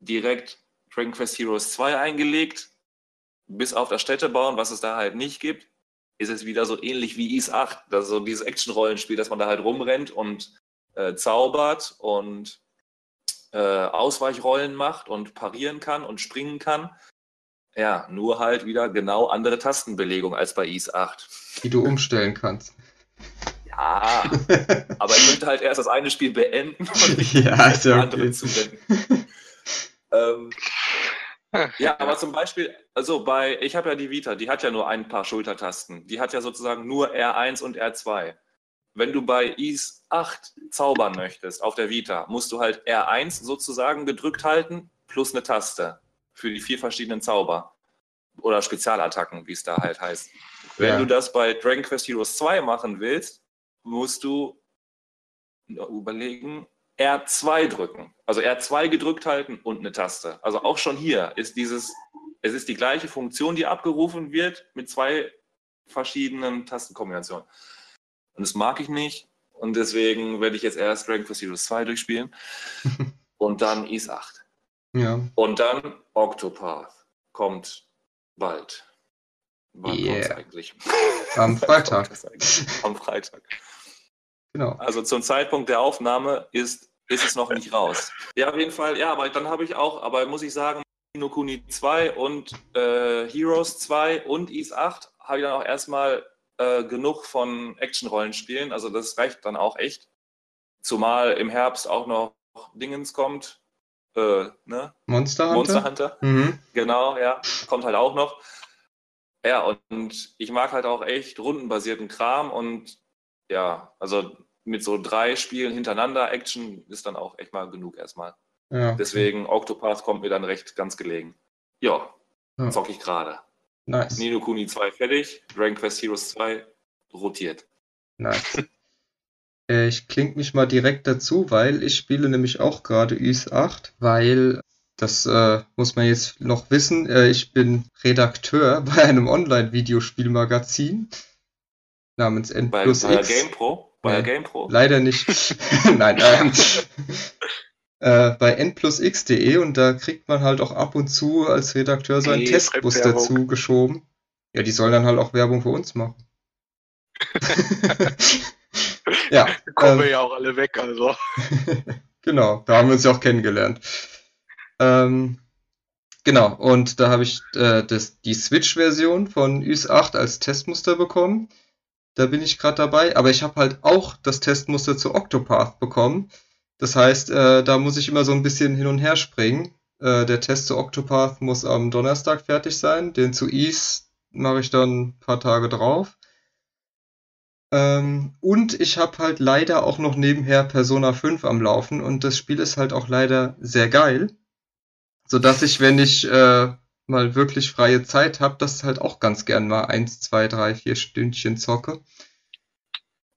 direkt Dragon Quest Heroes 2 eingelegt, bis auf das Städtebauen, was es da halt nicht gibt, ist es wieder so ähnlich wie Is 8. Das ist so dieses Action-Rollenspiel, dass man da halt rumrennt und äh, zaubert und äh, Ausweichrollen macht und parieren kann und springen kann. Ja, nur halt wieder genau andere Tastenbelegung als bei IS 8. Die du umstellen kannst. Ja, aber ich möchte halt erst das eine Spiel beenden und <laughs> Ja, ja andere okay. zuwenden. ähm, ja, aber zum Beispiel, also bei, ich habe ja die Vita, die hat ja nur ein paar Schultertasten. Die hat ja sozusagen nur R1 und R2. Wenn du bei IS 8 zaubern möchtest auf der Vita, musst du halt R1 sozusagen gedrückt halten plus eine Taste für die vier verschiedenen Zauber. Oder Spezialattacken, wie es da halt heißt. Wenn Ja. du das bei Dragon Quest Heroes 2 machen willst, musst du überlegen, R2 drücken. Also R2 gedrückt halten und eine Taste. Also auch schon hier ist dieses, es ist die gleiche Funktion, die abgerufen wird mit zwei verschiedenen Tastenkombinationen. Und das mag ich nicht. Und deswegen werde ich jetzt erst Dragon Quest Heroes 2 durchspielen <laughs> und dann Is 8. Ja. Und dann Octopath kommt bald. Wann Yeah. eigentlich? <laughs> Am Freitag. Am Freitag. Genau. Also zum Zeitpunkt der Aufnahme ist, ist es noch nicht raus. Ja, auf jeden Fall. Ja, aber dann habe ich auch, aber muss ich sagen, no Kuni 2 und äh, Heroes 2 und Is 8 habe ich dann auch erstmal äh, genug von Action-Rollenspielen. Also das reicht dann auch echt. Zumal im Herbst auch noch Dingens kommt. Äh, ne? Monster Hunter? Monster Hunter. Mhm. Genau, ja. Kommt halt auch noch. Ja, und ich mag halt auch echt rundenbasierten Kram und ja, also mit so drei Spielen hintereinander Action ist dann auch echt mal genug erstmal. Ja. Deswegen Octopath kommt mir dann recht ganz gelegen. Ja, Ja. zock ich gerade. Nice. Nino Kuni 2 fertig, Dragon Quest Heroes 2 rotiert. Nice. <laughs> Äh, Ich klinge mich mal direkt dazu, weil ich spiele nämlich auch gerade Ys 8, weil das äh, muss man jetzt noch wissen. Äh, ich bin Redakteur <laughs> bei einem Online-Videospielmagazin namens N Bei, plus bei der X. GamePro? Bei der. GamePro? Leider nicht. <laughs> <laughs> Nein, ähm, äh, bei nplusx.de und da kriegt man halt auch ab und zu als Redakteur so einen Testbus dazu geschoben. Ja, die sollen dann halt auch Werbung für uns machen. ja, Kommen ähm, wir ja auch alle weg, also. genau, da haben wir uns ja auch kennengelernt. Ähm, genau, und da habe ich äh, das, die Switch-Version von Ys 8 als Testmuster bekommen. Da bin ich gerade dabei, aber ich habe halt auch das Testmuster zu Octopath bekommen. Das heißt, äh, da muss ich immer so ein bisschen hin und her springen. Äh, der Test zu Octopath muss am Donnerstag fertig sein. Den zu Ys mache ich dann ein paar Tage drauf. Ähm, und ich habe halt leider auch noch nebenher Persona 5 am Laufen und das Spiel ist halt auch leider sehr geil. Sodass ich, wenn ich äh, mal wirklich freie Zeit habe, das halt auch ganz gern mal eins, zwei, drei, vier Stündchen zocke.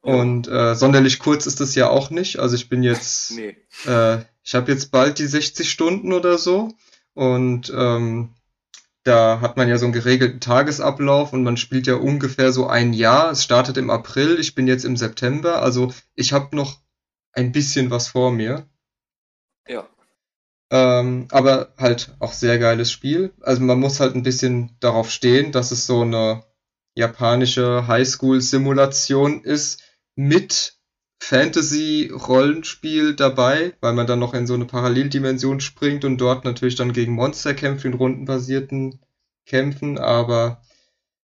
Und äh, sonderlich kurz ist es ja auch nicht. Also ich bin jetzt Nee. äh, ich habe jetzt bald die 60 Stunden oder so und ähm, da hat man ja so einen geregelten Tagesablauf und man spielt ja ungefähr so ein Jahr. Es startet im April, ich bin jetzt im September, also ich habe noch ein bisschen was vor mir. Ja. Ähm, aber halt auch sehr geiles Spiel. Also man muss halt ein bisschen darauf stehen, dass es so eine japanische Highschool-Simulation ist mit Fantasy-Rollenspiel dabei, weil man dann noch in so eine Paralleldimension springt und dort natürlich dann gegen Monster kämpft in rundenbasierten Kämpfen, aber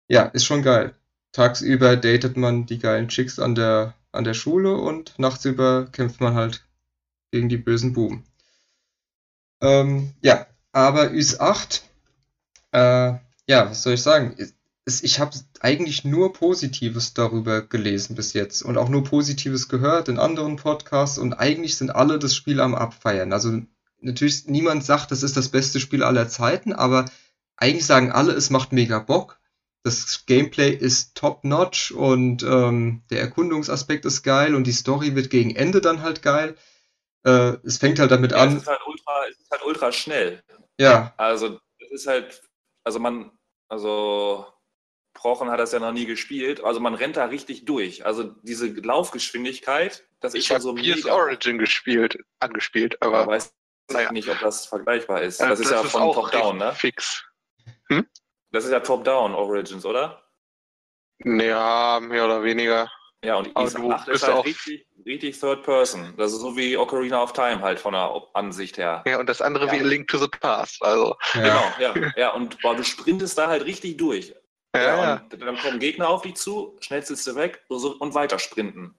ja, ist schon geil. Tagsüber datet man die geilen Chicks an der, an der Schule und nachtsüber kämpft man halt gegen die bösen Buben. Ähm, ja, aber Ys 8, äh, ja, was soll ich sagen? Es, ich habe eigentlich nur Positives darüber gelesen bis jetzt und auch nur Positives gehört in anderen Podcasts und eigentlich sind alle das Spiel am Abfeiern. Also natürlich, niemand sagt, das ist das beste Spiel aller Zeiten, aber eigentlich sagen alle, es macht mega Bock. Das Gameplay ist top-notch und ähm, der Erkundungsaspekt ist geil und die Story wird gegen Ende dann halt geil. Äh, es fängt halt damit Ja, es an. ist halt ultra, es ist halt ultra schnell. Ja, Also, es ist halt, also man, also Prochen hat das ja noch nie gespielt, also man rennt da richtig durch. Also diese Laufgeschwindigkeit, das ist Ich schon habe so mega. Origin gespielt, angespielt, Aber aber weiß naja. nicht, ob das vergleichbar ist. äh, Das ist ja von auch Top-Down, recht ne? Fix. Das ist ja Top-Down Origins, oder? Ja, mehr oder weniger. Ja, und Aber Isa du 8 ist bist halt auch- richtig, richtig Third Person. Das ist so wie Ocarina of Time halt von der Ansicht her. Ja, und das andere Ja. wie A Link to the Past. Also, Ja. Genau, ja. ja. Und boah, du sprintest da halt richtig durch. ja, ja. Und dann kommen Gegner auf dich zu, schnellst du weg so, und weiter sprinten.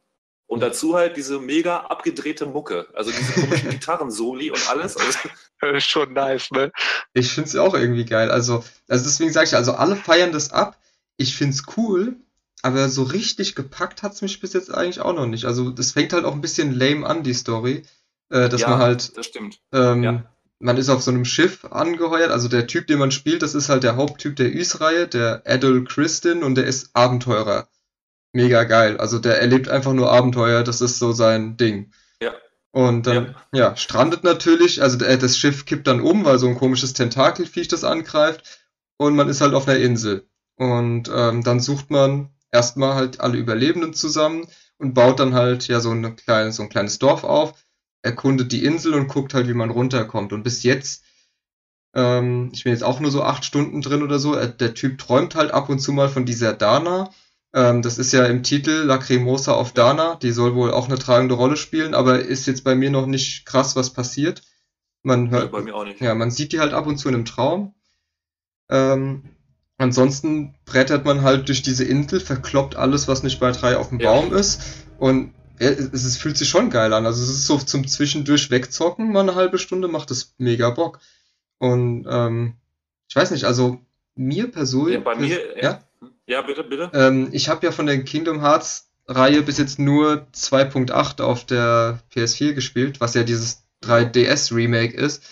Und dazu halt diese mega abgedrehte Mucke. Also diese komischen <laughs> Gitarrensoli und alles. Also, Das ist schon nice, ne? Ich finde es auch irgendwie geil. Also, also deswegen sage ich, also alle feiern das ab. Ich finde es cool, aber so richtig gepackt hat es mich bis jetzt eigentlich auch noch nicht. Also das fängt halt auch ein bisschen lame an, die Story. Äh, dass ja, man halt, das stimmt. ähm, ja. man ist auf so einem Schiff angeheuert. Also der Typ, den man spielt, das ist halt der Haupttyp der Ys-Reihe, der Adol Christin und der ist Abenteurer. Mega geil. Also der erlebt einfach nur Abenteuer, das ist so sein Ding. Ja. Und dann, ja, strandet natürlich, also der, das Schiff kippt dann um, weil so ein komisches Tentakelviech das angreift und man ist halt auf einer Insel. Und ähm, dann sucht man erstmal halt alle Überlebenden zusammen und baut dann halt ja so, eine kleine, so ein kleines Dorf auf, erkundet die Insel und guckt halt, wie man runterkommt. Und bis jetzt, ähm, ich bin jetzt auch nur so acht Stunden drin oder so, äh, der Typ träumt halt ab und zu mal von dieser Dana. Ähm, das ist ja im Titel Lacrimosa auf Dana, die soll wohl auch eine tragende Rolle spielen, aber ist jetzt bei mir noch nicht krass, was passiert. Man hört, Bei mir auch nicht. ja, man sieht die halt ab und zu in einem Traum. Ähm, ansonsten brettert man halt durch diese Insel, verkloppt alles, was nicht bei drei auf dem Ja. Baum ist. Und es, es fühlt sich schon geil an. Also es ist so zum Zwischendurch wegzocken, mal eine halbe Stunde, macht das mega Bock. Und ähm, ich weiß nicht, also mir persönlich. Ja, bei mir, ja? Ja, bitte, bitte. Ähm, ich habe ja von der Kingdom Hearts Reihe bis jetzt nur 2.8 auf der PS4 gespielt, was ja dieses 3DS Remake ist.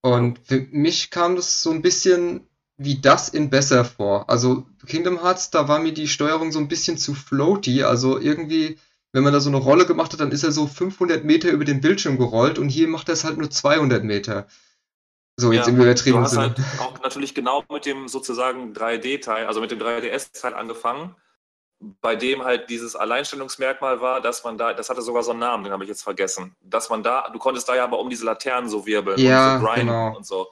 Und für mich kam das so ein bisschen wie das in besser vor. Also Kingdom Hearts, da war mir die Steuerung so ein bisschen zu floaty. Also irgendwie, wenn man da so eine Rolle gemacht hat, dann ist er so 500 Meter über den Bildschirm gerollt und hier macht er es halt nur 200 Meter. So, jetzt Ja, im Du übertriebenen hast Sinne. halt auch natürlich genau mit dem sozusagen 3D-Teil, also mit dem 3DS-Teil angefangen, bei dem halt dieses Alleinstellungsmerkmal war, dass man da, das hatte sogar so einen Namen, den habe ich jetzt vergessen, dass man da, du konntest da ja aber um diese Laternen so wirbeln Ja, und so grinden genau. und so.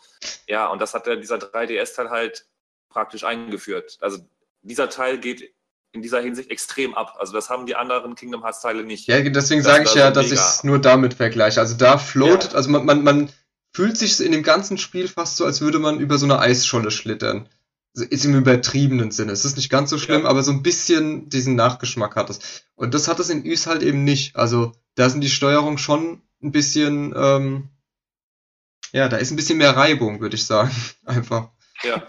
Ja, und das hat der, dieser 3DS-Teil halt praktisch eingeführt. Also dieser Teil geht in dieser Hinsicht extrem ab. Also das haben die anderen Kingdom Hearts-Teile nicht. Ja, deswegen sage ich ja, dass ich es nur damit vergleiche. Also da floatet, Ja. also man, man, man fühlt sich in dem ganzen Spiel fast so, als würde man über so eine Eisscholle schlittern. Ist im übertriebenen Sinne. Es ist nicht ganz so schlimm, Ja. aber so ein bisschen diesen Nachgeschmack hat es. Und das hat es in Ys halt eben nicht. Also da sind die Steuerungen schon ein bisschen, ähm, ja, da ist ein bisschen mehr Reibung, würde ich sagen. <laughs> Einfach. Ja,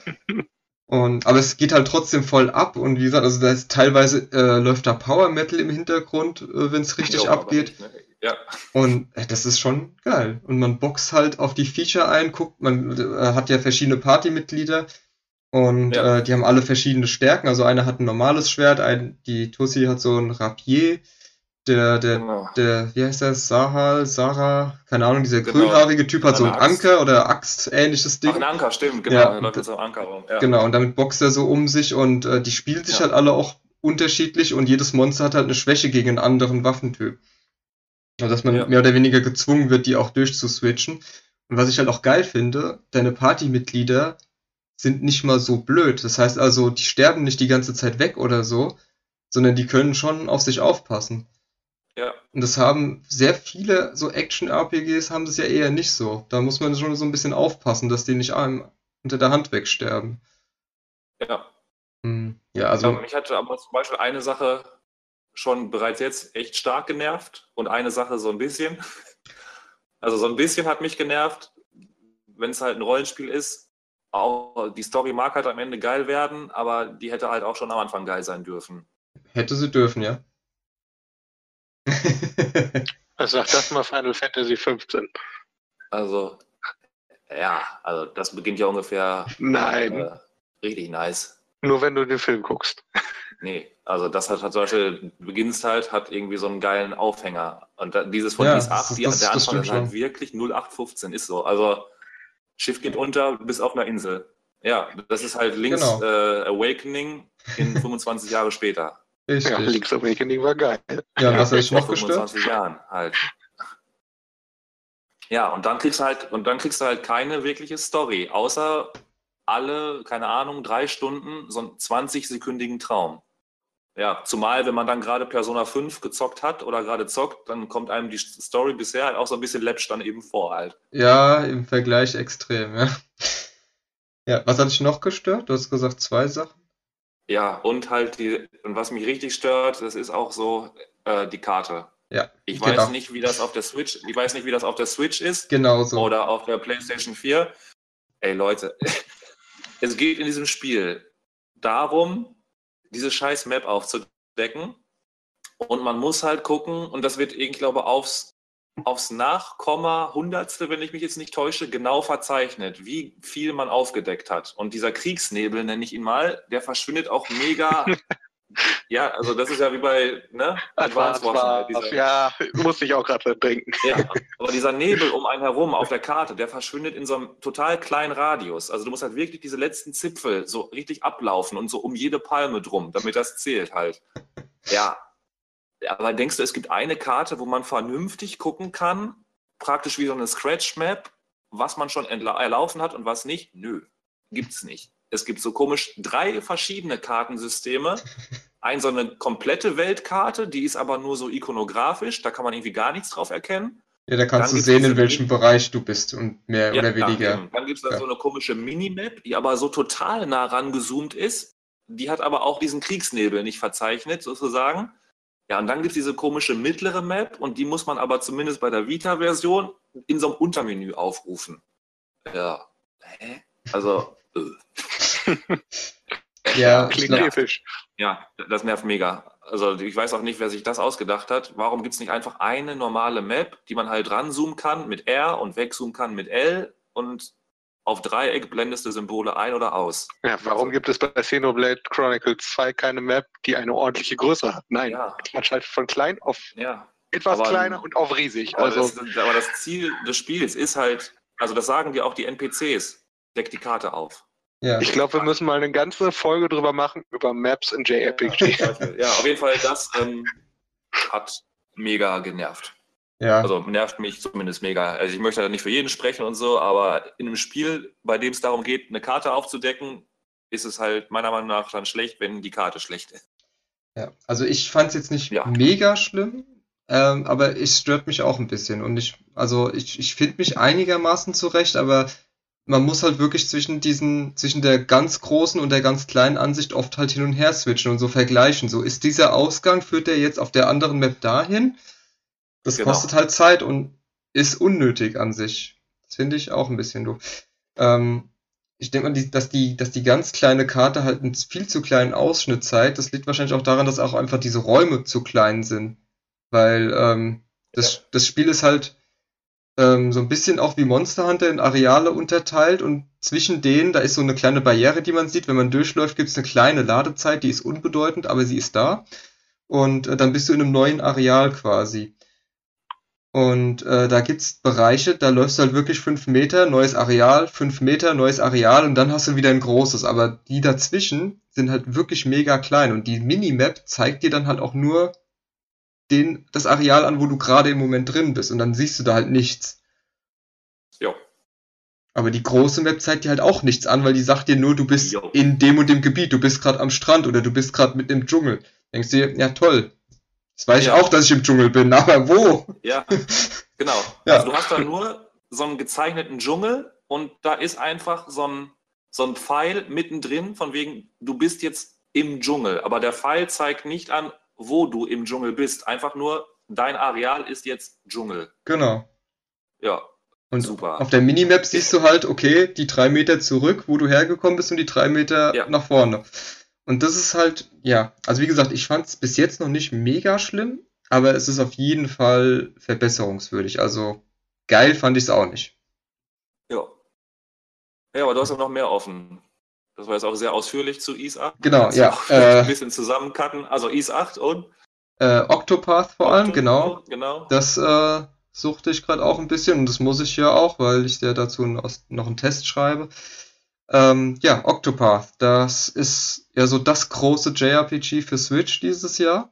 Und, aber es geht halt trotzdem voll ab und wie gesagt, also da ist teilweise äh, läuft da Power Metal im Hintergrund, äh, wenn es richtig Jo, abgeht. nicht, ne? Ja, Und äh, das ist schon geil. Und man boxt halt auf die Feature ein, guckt, man äh, hat ja verschiedene Partymitglieder und Ja. äh, die haben alle verschiedene Stärken. Also einer hat ein normales Schwert, ein, die Tussi hat so ein Rapier, der, der, genau. der, wie heißt das, Sahal, Sarah, keine Ahnung, dieser Genau. grünhaarige Typ hat so ein. Anker oder Axt-ähnliches Ding. Ach, ein Anker, stimmt, genau. Ja. Läuft jetzt am Anker rum. Ja. Genau, und damit boxt er so um sich und äh, die spielen sich Ja. halt alle auch unterschiedlich und jedes Monster hat halt eine Schwäche gegen einen anderen Waffentyp. Also dass man Ja. mehr oder weniger gezwungen wird, die auch durchzuswitchen. Und was ich halt auch geil finde, deine Partymitglieder sind nicht mal so blöd. Das heißt also, die sterben nicht die ganze Zeit weg oder so, sondern die können schon auf sich aufpassen. Ja. Und das haben sehr viele so Action-RPGs haben das ja eher nicht so. Da muss man schon so ein bisschen aufpassen, dass die nicht einem unter der Hand wegsterben. ja. Hm, Ja, Also, also mich hatte aber zum Beispiel eine Sache schon bereits jetzt echt stark genervt und eine Sache so ein bisschen. <laughs> Also so ein bisschen hat mich genervt, wenn es halt ein Rollenspiel ist. Auch die Story mag halt am Ende geil werden, aber die hätte halt auch schon am Anfang geil sein dürfen. hätte sie dürfen, ja. <laughs> Also sag das mal Final Fantasy 15. Also, ja, also das beginnt ja ungefähr Nein, äh, richtig nice. nur wenn du den Film guckst. <laughs> Nee, also das hat, hat zum Beispiel, du beginnst halt, hat irgendwie so einen geilen Aufhänger. Und da, dieses von Ja, dies das 8, ist- die, das- der das Anfang ist halt schon. wirklich 0815, ist so. Also Schiff geht unter, du bist auf einer Insel. Ja, das ist halt Links Genau. äh, Awakening in <laughs> 25 Jahre später. Richtig. Ja, Ja, Link's Awakening war geil. was hat dich vor noch gestört? 25 Jahren halt. Ja, und dann kriegst du halt, und dann kriegst du halt keine wirkliche Story, außer alle, keine Ahnung, drei Stunden so einen 20-sekündigen Traum. Ja, zumal, wenn man dann gerade Persona 5 gezockt hat oder gerade zockt, dann kommt einem die Story bisher halt auch so ein bisschen läppsch dann eben vor halt. Ja, im Vergleich extrem, ja. Ja, was hat dich noch gestört? Du hast gesagt zwei Sachen. Ja, und halt die, und was mich richtig stört, das ist auch so äh, die Karte. Ja. Ich genau. weiß nicht, wie das auf der Switch, ich weiß nicht, wie das auf der Switch ist Genau so. oder auf der PlayStation 4. Ey Leute, <laughs> es geht in diesem Spiel darum, diese scheiß Map aufzudecken. Und man muss halt gucken, und das wird, ich glaube, aufs, aufs Nachkomma Hundertstel, wenn ich mich jetzt nicht täusche, genau verzeichnet, wie viel man aufgedeckt hat. Und dieser Kriegsnebel, nenne ich ihn mal, der verschwindet auch mega. <laughs> ja, also das ist ja wie bei ne? Advanced Warfare. dieser- Ja, muss ich auch gerade denken. ja, aber dieser Nebel um einen herum auf der Karte, der verschwindet in so einem total kleinen Radius. Also du musst halt wirklich diese letzten Zipfel so richtig ablaufen und so um jede Palme drum, damit das zählt halt. Ja. Aber denkst du, es gibt eine Karte, wo man vernünftig gucken kann, praktisch wie so eine Scratch-Map, was man schon erlaufen hat und was nicht? Nö, gibt's nicht. Es gibt so komisch drei verschiedene Kartensysteme. Ein so eine komplette Weltkarte, die ist aber nur so ikonografisch, da kann man irgendwie gar nichts drauf erkennen. Ja, da kannst Dann du sehen, in welchem Mini- Bereich du bist und mehr Ja, oder weniger. eben. Dann gibt es da Ja. so eine komische Minimap, die aber so total nah rangezoomt ist. Die hat aber auch diesen Kriegsnebel nicht verzeichnet, sozusagen. Ja, und dann gibt es diese komische mittlere Map und die muss man aber zumindest bei der Vita-Version in so einem Untermenü aufrufen. Ja. Hä? Also, äh. <laughs> <laughs> Ja, <laughs> Klingt glaub, episch. ja, das nervt mega. Also ich weiß auch nicht, wer sich das ausgedacht hat. Warum gibt es nicht einfach eine normale Map, die man halt ranzoomen kann mit R und wegzoomen kann mit L und auf Dreieck blendest du Symbole ein oder aus? Ja, warum gibt es bei Xenoblade Chronicles 2 keine Map, die eine ordentliche Größe hat? Nein, Ja, man schaltet von klein auf ja. etwas Aber- kleiner und auf riesig. Aber, Also, das, aber das Ziel des Spiels ist halt, also das sagen dir auch die NPCs, deck die Karte auf. Ja. ich glaube, wir müssen mal eine ganze Folge drüber machen über Maps in JRPG. Ja, auf jeden Fall, das ähm, hat mega genervt. ja. Also nervt mich zumindest mega. Also ich möchte da nicht für jeden sprechen und so, aber in einem Spiel, bei dem es darum geht, eine Karte aufzudecken, ist es halt meiner Meinung nach dann schlecht, wenn die Karte schlecht ist. Ja, also ich fand es jetzt nicht Ja. mega schlimm, ähm, aber es stört mich auch ein bisschen. Und ich, also ich, ich finde mich einigermaßen zurecht, aber man muss halt wirklich zwischen diesen, zwischen der ganz großen und der ganz kleinen Ansicht oft halt hin und her switchen und so vergleichen. So, ist dieser Ausgang, führt der jetzt auf der anderen Map dahin? Das Genau. kostet halt Zeit und ist unnötig an sich. Das finde ich auch ein bisschen doof. Ähm, ich denke mal, die, dass die, dass die ganz kleine Karte halt einen viel zu kleinen Ausschnitt zeigt. Das liegt wahrscheinlich auch daran, dass auch einfach diese Räume zu klein sind. Weil ähm, das, das Spiel ist halt ähm, so ein bisschen auch wie Monster Hunter in Areale unterteilt und zwischen denen, da ist so eine kleine Barriere, die man sieht. Wenn man durchläuft, gibt es eine kleine Ladezeit, die ist unbedeutend, aber sie ist da. Und äh, dann bist du in einem neuen Areal quasi. Und äh, da gibt's Bereiche, da läufst du halt wirklich fünf Meter, neues Areal, fünf Meter, neues Areal und dann hast du wieder ein großes. Aber die dazwischen sind halt wirklich mega klein und die Minimap zeigt dir dann halt auch nur den, das Areal an, wo du gerade im Moment drin bist und dann siehst du da halt nichts. Jo. Aber die große Map zeigt dir halt auch nichts an, weil die sagt dir nur, du bist Jo. in dem und dem Gebiet, du bist gerade am Strand oder du bist gerade mit im Dschungel. Denkst dir, ja toll. Das weiß Ja. ich auch, dass ich im Dschungel bin, <laughs> aber wo? Ja, genau. <laughs> Ja. Also du hast da nur so einen gezeichneten Dschungel und da ist einfach so ein, so ein Pfeil mittendrin, von wegen, du bist jetzt im Dschungel. Aber der Pfeil zeigt nicht an, wo du im Dschungel bist. Einfach nur, dein Areal ist jetzt Dschungel. Genau. Ja, Und super. auf der Minimap siehst du halt, okay, die drei Meter zurück, wo du hergekommen bist und die drei Meter Ja. nach vorne. Und das ist halt, ja, also wie gesagt, ich fand es bis jetzt noch nicht mega schlimm, aber es ist auf jeden Fall verbesserungswürdig. Also geil fand ich es auch nicht. Ja. Ja, aber du hast ja noch mehr offen. Das war jetzt auch sehr ausführlich zu IS 8. Genau, Kannst ja, äh, ein bisschen zusammencutten. Also IS 8 und Äh, Octopath vor allem, Octo- genau. Genau. Das äh, suchte ich gerade auch ein bisschen und das muss ich ja auch, weil ich ja dazu noch noch einen Test schreibe. Ähm, ja, Octopath, das ist ja so das große JRPG für Switch dieses Jahr.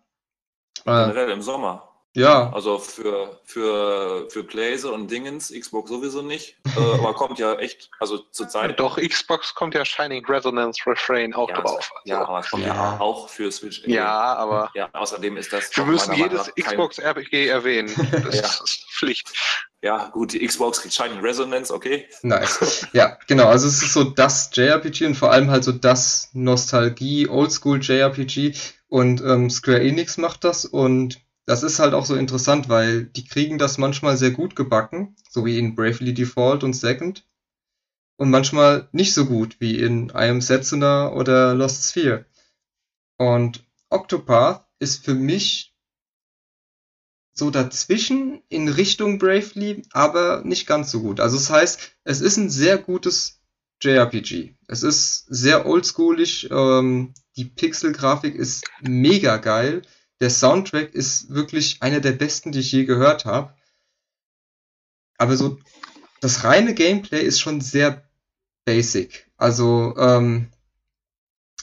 Äh, Generell im Sommer. Ja. Also für, für, für Blaze und Dingens, Xbox sowieso nicht. äh, aber kommt ja echt, also zur Zeit. Doch, Xbox kommt ja Shining Resonance Refrain auch ja, drauf. Ja, Also, aber es kommt ja. Ja. auch für Switch. ja, aber Ja, außerdem ist das. wir müssen jedes Xbox RPG erwähnen. Das Ja. ist Pflicht. Ja, gut, die Xbox kriegt Shining Resonance, okay. Nice. Ja, genau. Also es ist so das JRPG und vor allem halt so das Nostalgie, Oldschool JRPG und ähm, Square Enix macht das und das ist halt auch so interessant, weil die kriegen das manchmal sehr gut gebacken, so wie in Bravely Default und Second und manchmal nicht so gut wie in I Am Setsuna oder Lost Sphere. Und Octopath ist für mich so dazwischen in Richtung Bravely, aber nicht ganz so gut. Also das heißt, es ist ein sehr gutes JRPG. Es ist sehr oldschoolig, ähm, die Pixel-Grafik ist mega geil. Der Soundtrack ist wirklich einer der besten, die ich je gehört habe. Aber so das reine Gameplay ist schon sehr basic. Also, ähm,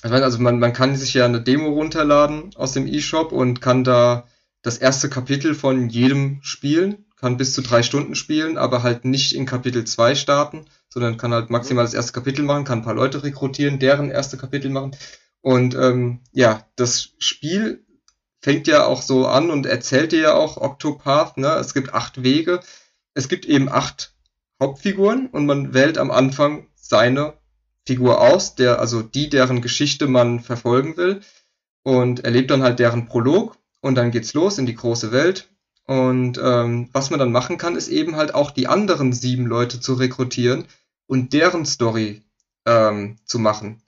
also man, man kann sich ja eine Demo runterladen aus dem eShop und kann da das erste Kapitel von jedem spielen, kann bis zu drei Stunden spielen, aber halt nicht in Kapitel 2 starten, sondern kann halt maximal das erste Kapitel machen, kann ein paar Leute rekrutieren, deren erste Kapitel machen. Und ähm, ja, das Spiel fängt ja auch so an und erzählt dir ja auch Octopath, ne? Es gibt acht Wege, es gibt eben acht Hauptfiguren und man wählt am Anfang seine Figur aus, der, also die, deren Geschichte man verfolgen will und erlebt dann halt deren Prolog und dann geht's los in die große Welt. Und ähm, was man dann machen kann, ist eben halt auch die anderen sieben Leute zu rekrutieren und deren Story ähm, zu machen.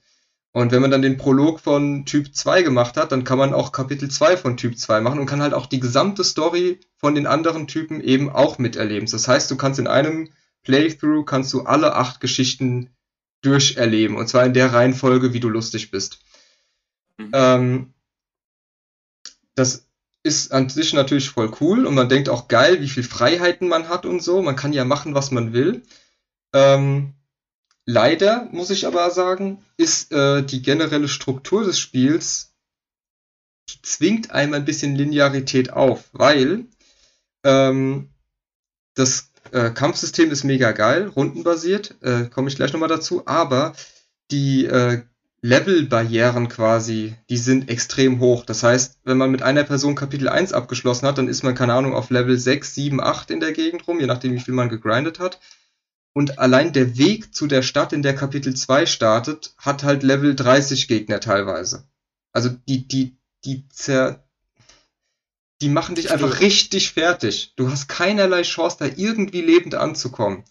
Und wenn man dann den Prolog von Typ 2 gemacht hat, dann kann man auch Kapitel 2 von Typ 2 machen und kann halt auch die gesamte Story von den anderen Typen eben auch miterleben. Das heißt, du kannst in einem Playthrough kannst du alle acht Geschichten durcherleben. Und zwar in der Reihenfolge, wie du lustig bist. Mhm. Ähm, das ist an sich natürlich voll cool und man denkt auch geil, wie viel Freiheiten man hat und so. Man kann ja machen, was man will. Ähm, leider, muss ich aber sagen, ist äh, die generelle Struktur des Spiels die zwingt einem ein bisschen Linearität auf, weil ähm, das äh, Kampfsystem ist mega geil, rundenbasiert, äh, komme ich gleich nochmal dazu, aber die äh, Levelbarrieren quasi, die sind extrem hoch. Das heißt, wenn man mit einer Person Kapitel 1 abgeschlossen hat, dann ist man, keine Ahnung, auf Level 6, 7, 8 in der Gegend rum, je nachdem, wie viel man gegrindet hat. Und allein der Weg zu der Stadt, in der Kapitel 2 startet, hat halt Level 30 Gegner teilweise. Also die, die, die zer, die machen dich einfach richtig fertig. Du hast keinerlei Chance, da irgendwie lebend anzukommen.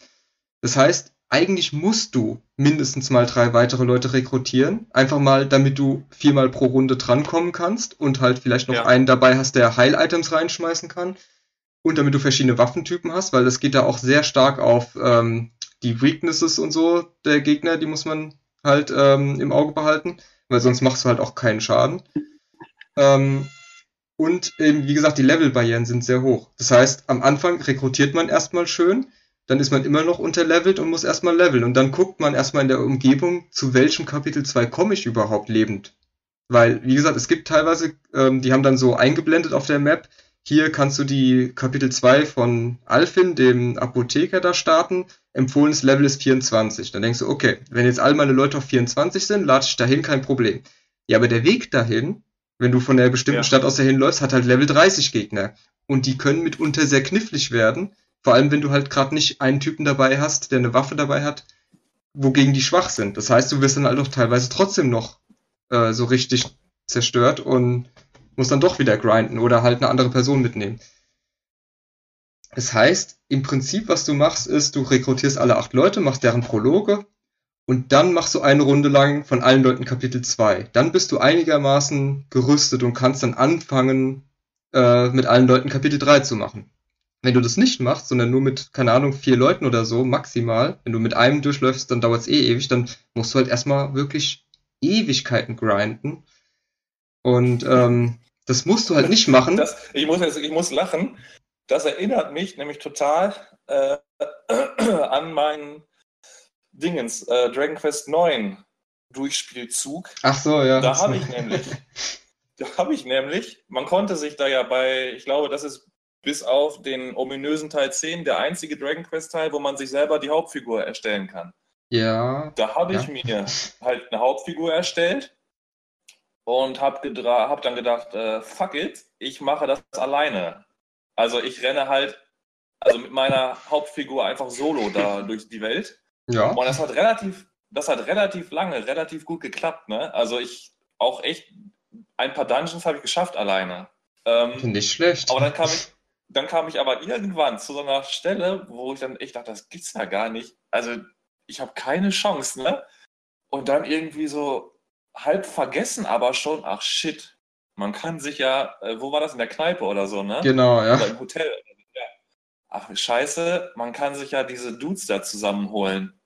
Das heißt, eigentlich musst du mindestens mal drei weitere Leute rekrutieren. Einfach mal, damit du viermal pro Runde drankommen kannst und halt vielleicht noch Ja. einen dabei hast, der Heil-Items reinschmeißen kann. Und damit du verschiedene Waffentypen hast, weil das geht da auch sehr stark auf ähm, die Weaknesses und so der Gegner, die muss man halt ähm, im Auge behalten, weil sonst machst du halt auch keinen Schaden. Ähm, und eben, wie gesagt, die Levelbarrieren sind sehr hoch. Das heißt, am Anfang rekrutiert man erstmal schön, dann ist man immer noch unterlevelt und muss erstmal leveln. Und dann guckt man erstmal in der Umgebung, zu welchem Kapitel 2 komme ich überhaupt lebend. Weil, wie gesagt, es gibt teilweise, ähm, die haben dann so eingeblendet auf der Map, hier kannst du die Kapitel 2 von Alfin, dem Apotheker, da starten. Empfohlenes Level ist 24. Dann denkst du, okay, wenn jetzt all meine Leute auf 24 sind, lade ich dahin, kein Problem. Ja, aber der Weg dahin, wenn du von der bestimmten Ja. Stadt aus dahin läufst, hat halt Level 30 Gegner. Und die können mitunter sehr knifflig werden. Vor allem, wenn du halt gerade nicht einen Typen dabei hast, der eine Waffe dabei hat, wogegen die schwach sind. Das heißt, du wirst dann halt auch teilweise trotzdem noch äh, so richtig zerstört und musst dann doch wieder grinden oder halt eine andere Person mitnehmen. Das heißt, im Prinzip, was du machst, ist, du rekrutierst alle acht Leute, machst deren Prologe und dann machst du eine Runde lang von allen Leuten Kapitel 2. Dann bist du einigermaßen gerüstet und kannst dann anfangen, äh, mit allen Leuten Kapitel 3 zu machen. Wenn du das nicht machst, sondern nur mit, keine Ahnung, vier Leuten oder so, maximal, wenn du mit einem durchläufst, dann dauert es eh ewig, dann musst du halt erstmal wirklich Ewigkeiten grinden. Und ähm, das musst du halt nicht machen. Das, ich, muss jetzt, ich muss lachen. Das erinnert mich nämlich total äh, <clears throat> an meinen Dingens, äh, Dragon Quest 9 Durchspielzug. Ach so, ja. Da habe ich nämlich, <laughs> da habe ich nämlich, man konnte sich da ja bei, ich glaube, das ist bis auf den ominösen Teil 10 der einzige Dragon Quest Teil, wo man sich selber die Hauptfigur erstellen kann. Ja. Da habe ich Ja. mir halt eine Hauptfigur erstellt und habe hab dann gedacht, äh, fuck it, ich mache das alleine. Also ich renne halt, also mit meiner Hauptfigur einfach solo da <laughs> durch die Welt. Ja. Und das hat relativ, das hat relativ lange, relativ gut geklappt, ne? Also ich auch echt ein paar Dungeons habe ich geschafft alleine. Ähm, Nicht schlecht. aber dann kam ich, dann kam ich aber irgendwann zu so einer Stelle, wo ich dann echt dachte, das gibt's ja gar nicht. Also ich habe keine Chance, ne? Und dann irgendwie so halb vergessen, aber schon, ach shit, man kann sich ja, äh, wo war das in der Kneipe oder so, ne? Genau, ja. Oder im Hotel. Ja. Ach scheiße, man kann sich ja diese Dudes da zusammenholen.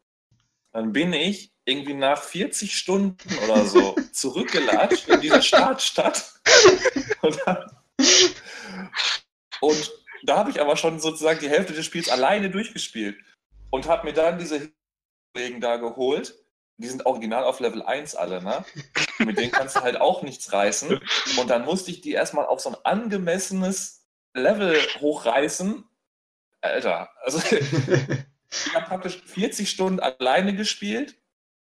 Dann bin ich irgendwie nach 40 Stunden oder so <laughs> zurückgelatscht in diese Startstadt. <laughs> Und, dann, und da habe ich aber schon sozusagen die Hälfte des Spiels alleine durchgespielt und habe mir dann diese Kollegen da geholt. Die sind original auf Level 1 alle, ne? Mit denen kannst du halt auch nichts reißen. Und dann musste ich die erstmal auf so ein angemessenes Level hochreißen. Alter, also ich habe praktisch 40 Stunden alleine gespielt,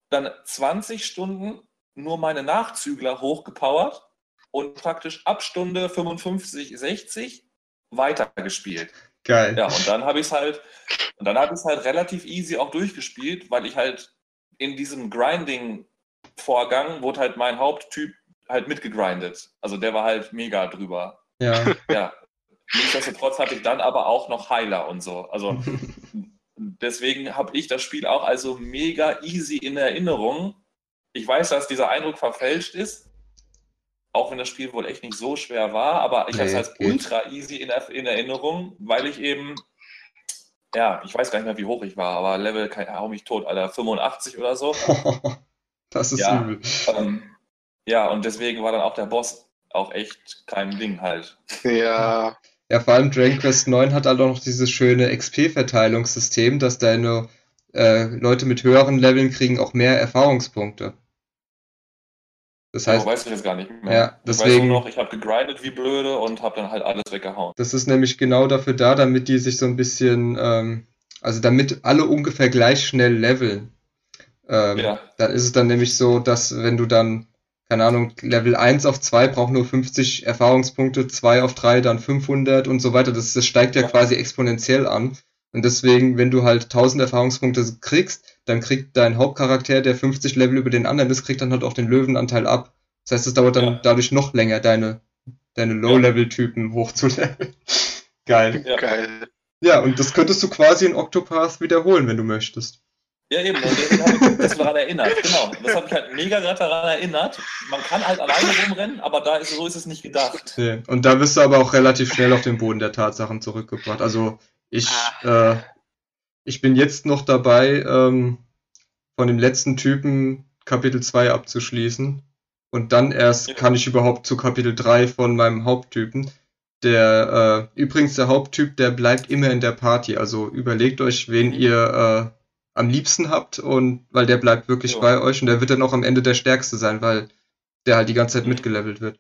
dann 20 Stunden nur meine Nachzügler hochgepowert und praktisch ab Stunde 55, 60 weitergespielt. Geil. Ja, und dann habe ich es halt, und dann habe ich es halt relativ easy auch durchgespielt, weil ich halt in diesem Grinding-Vorgang wurde halt mein Haupttyp halt mitgegrindet. Also der war halt mega drüber. Ja. <laughs> Ja. Nichtsdestotrotz hatte ich dann aber auch noch Heiler und so. Also <laughs> deswegen habe ich das Spiel auch also mega easy in Erinnerung. Ich weiß, dass dieser Eindruck verfälscht ist, auch wenn das Spiel wohl echt nicht so schwer war, aber ich habe es Nee, als ultra easy in, in Erinnerung, weil ich eben, ja, ich weiß gar nicht mehr, wie hoch ich war, aber Level, kein, hau mich tot, Alter, 85 oder so. <laughs> Das ist Ja. übel. Ähm, ja, und deswegen war dann auch der Boss auch echt kein Ding halt. Ja, <laughs> Ja, vor allem Dragon Quest 9 hat halt auch noch dieses schöne XP-Verteilungssystem, dass deine äh, Leute mit höheren Leveln kriegen auch mehr Erfahrungspunkte. Das Das heißt, weiß ich jetzt gar nicht mehr. Ja, ich weiß deswegen- nur noch, ich habe gegrindet wie blöde und habe dann halt alles weggehauen. das ist nämlich genau dafür da, damit die sich so ein bisschen, ähm, also damit alle ungefähr gleich schnell leveln. Ähm, Ja. Dann ist es dann nämlich so, dass wenn du dann, keine Ahnung, Level 1 auf 2 braucht nur 50 Erfahrungspunkte, 2 auf 3 dann 500 und so weiter. Das, das steigt ja Ja. quasi exponentiell an. Und deswegen, wenn du halt 1000 Erfahrungspunkte kriegst, dann kriegt dein Hauptcharakter, der 50 Level über den anderen ist, kriegt dann halt auch den Löwenanteil ab. Das heißt, es dauert dann Ja. dadurch noch länger, deine, deine Low-Level-Typen hochzuleveln. <laughs> Geil. Ja. geil. Ja, und das könntest du quasi in Octopath wiederholen, wenn du möchtest. Ja, eben, deswegen habe ich das daran erinnert. Genau. Das hat mich halt mega gerade daran erinnert. Man kann halt alleine rumrennen, aber da ist, so ist es nicht gedacht. Nee. Und da wirst du aber auch relativ schnell auf den Boden der Tatsachen zurückgebracht. Also ich, äh, ich bin jetzt noch dabei, ähm, von dem letzten Typen Kapitel 2 abzuschließen. Und dann erst Ja. kann ich überhaupt zu Kapitel 3 von meinem Haupttypen. Der, äh, übrigens der Haupttyp, der bleibt immer in der Party. Also überlegt euch, wen ihr äh, am liebsten habt und weil der bleibt wirklich Ja. bei euch und der wird dann auch am Ende der stärkste sein, weil der halt die ganze Zeit Mhm. mitgelevelt wird.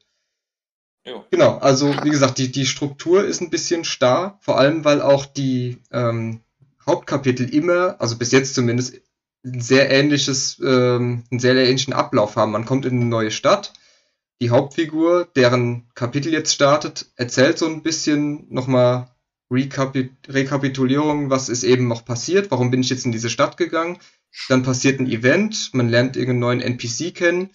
Jo. Genau, also wie gesagt, die, die Struktur ist ein bisschen starr, vor allem weil auch die ähm, Hauptkapitel immer, also bis jetzt zumindest, ein sehr ähnliches, ähm, einen sehr ähnlichen Ablauf haben. Man kommt in eine neue Stadt, die Hauptfigur, deren Kapitel jetzt startet, erzählt so ein bisschen nochmal Recapi Rekapitulierung, was ist eben noch passiert, warum bin ich jetzt in diese Stadt gegangen. Dann passiert ein Event, man lernt irgendeinen neuen NPC kennen,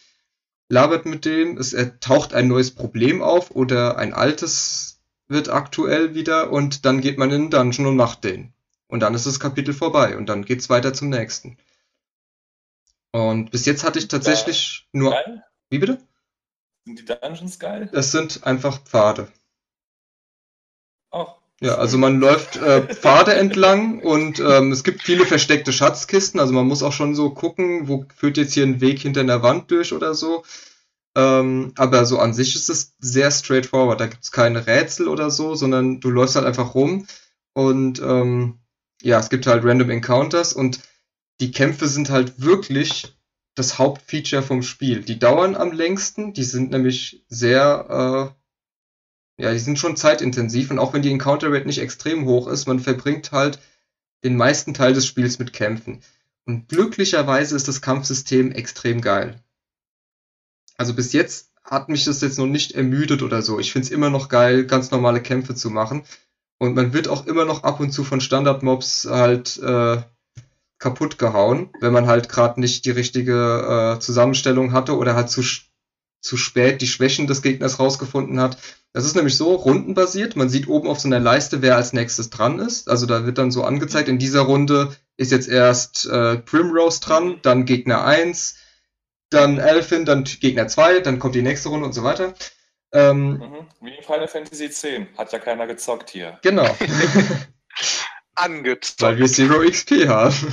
labert mit dem, es taucht ein neues Problem auf oder ein altes wird aktuell wieder und dann geht man in den Dungeon und macht den. Und dann ist das Kapitel vorbei und dann geht's weiter zum nächsten. Und bis jetzt hatte ich tatsächlich nur. Geil? Wie bitte? Sind die Dungeons geil? Es sind einfach Pfade. Auch. Ja, also man läuft äh, Pfade entlang und ähm, es gibt viele versteckte Schatzkisten. Also man muss auch schon so gucken, wo führt jetzt hier ein Weg hinter einer Wand durch oder so. Ähm, aber so an sich ist es sehr straightforward. Da gibt's keine Rätsel oder so, sondern du läufst halt einfach rum und ähm, ja, es gibt halt Random Encounters und die Kämpfe sind halt wirklich das Hauptfeature vom Spiel. Die dauern am längsten, die sind nämlich sehr, äh, ja, die sind schon zeitintensiv und auch wenn die Encounter Rate nicht extrem hoch ist, man verbringt halt den meisten Teil des Spiels mit Kämpfen. Und glücklicherweise ist das Kampfsystem extrem geil. Also bis jetzt hat mich das jetzt noch nicht ermüdet oder so. Ich finde es immer noch geil, ganz normale Kämpfe zu machen. Und man wird auch immer noch ab und zu von Standardmobs halt äh, kaputt gehauen, wenn man halt gerade nicht die richtige äh, Zusammenstellung hatte oder halt zu, zu spät die Schwächen des Gegners rausgefunden hat. Das ist nämlich so rundenbasiert. Man sieht oben auf so einer Leiste, wer als nächstes dran ist. Also da wird dann so angezeigt, in dieser Runde ist jetzt erst äh, Primrose dran, dann Gegner 1, dann Elfin, dann Gegner 2, dann kommt die nächste Runde und so weiter. Ähm, mhm. Wie in Final Fantasy X. Hat ja keiner gezockt hier. Genau. <laughs> Angezockt. Weil wir Zero XP haben.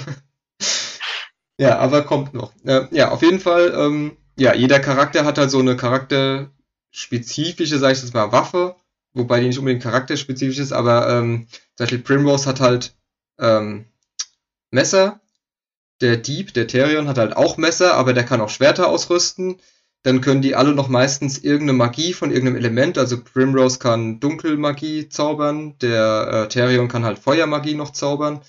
ja, aber kommt noch. Äh, ja, auf jeden Fall, ähm, ja, jeder Charakter hat halt so eine charakterspezifische, sag ich jetzt mal, Waffe. Wobei die nicht unbedingt charakterspezifisch ist, aber ähm, zum Beispiel Primrose hat halt ähm, Messer. Der Dieb, der Therion, hat halt auch Messer, aber der kann auch Schwerter ausrüsten. Dann können die alle noch meistens irgendeine Magie von irgendeinem Element. Also Primrose kann Dunkelmagie zaubern, der äh, Therion kann halt Feuermagie noch zaubern.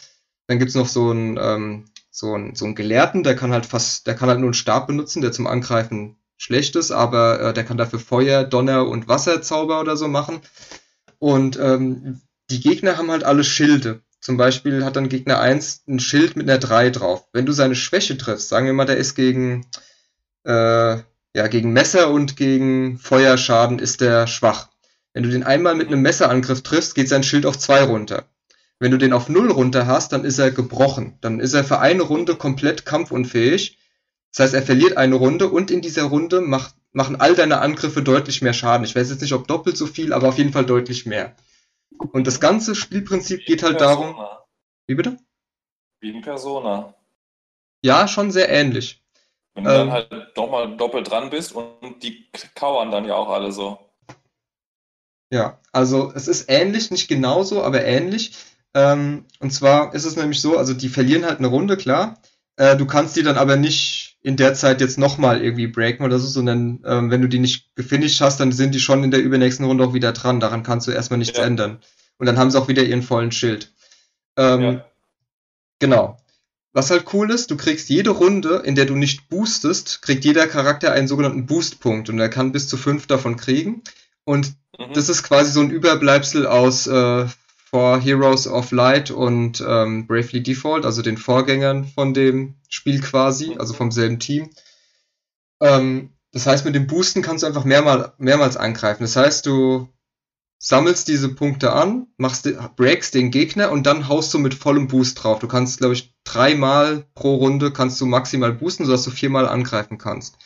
Dann gibt's noch so einen, ähm, so einen, so einen Gelehrten, der kann halt fast, der kann halt nur einen Stab benutzen, der zum Angreifen schlecht ist, aber äh, der kann dafür Feuer, Donner und Wasserzauber oder so machen. Und ähm, die Gegner haben halt alle Schilde. Zum Beispiel hat dann Gegner 1 ein Schild mit einer 3 drauf. Wenn du seine Schwäche triffst, sagen wir mal, der ist gegen, äh, ja, gegen Messer und gegen Feuerschaden ist der schwach. Wenn du den einmal mit einem Messerangriff triffst, geht sein Schild auf 2 runter. Wenn du den auf 0 runter hast, dann ist er gebrochen. Dann ist er für eine Runde komplett kampfunfähig. Das heißt, er verliert eine Runde und in dieser Runde macht, machen all deine Angriffe deutlich mehr Schaden. Ich weiß jetzt nicht, ob doppelt so viel, aber auf jeden Fall deutlich mehr. Und das ganze Spielprinzip geht halt darum. Wie bitte? Wie in Persona. Ja, schon sehr ähnlich. Wenn du ähm, dann halt nochmal doppelt dran bist und die kauern dann ja auch alle so. Ja, also es ist ähnlich, nicht genauso, aber ähnlich. Ähm, und zwar ist es nämlich so, also die verlieren halt eine Runde, klar. Äh, du kannst die dann aber nicht in der Zeit jetzt nochmal irgendwie breaken oder so, sondern ähm, wenn du die nicht gefinisht hast, dann sind die schon in der übernächsten Runde auch wieder dran. Daran kannst du erstmal nichts ja. ändern. Und dann haben sie auch wieder ihren vollen Schild. Ähm, ja. Genau. Was halt cool ist, du kriegst jede Runde, in der du nicht boostest, kriegt jeder Charakter einen sogenannten Boostpunkt und er kann bis zu fünf davon kriegen. Und mhm. das ist quasi so ein Überbleibsel aus äh, For Heroes of Light und ähm, Bravely Default, also den Vorgängern von dem Spiel quasi, also vom selben Team. Ähm, das heißt, mit dem Boosten kannst du einfach mehrmal, mehrmals angreifen. Das heißt, du sammelst diese Punkte an, machst, breaks den Gegner und dann haust du mit vollem Boost drauf. Du kannst, glaube ich, dreimal pro Runde kannst du maximal boosten, sodass du viermal angreifen kannst.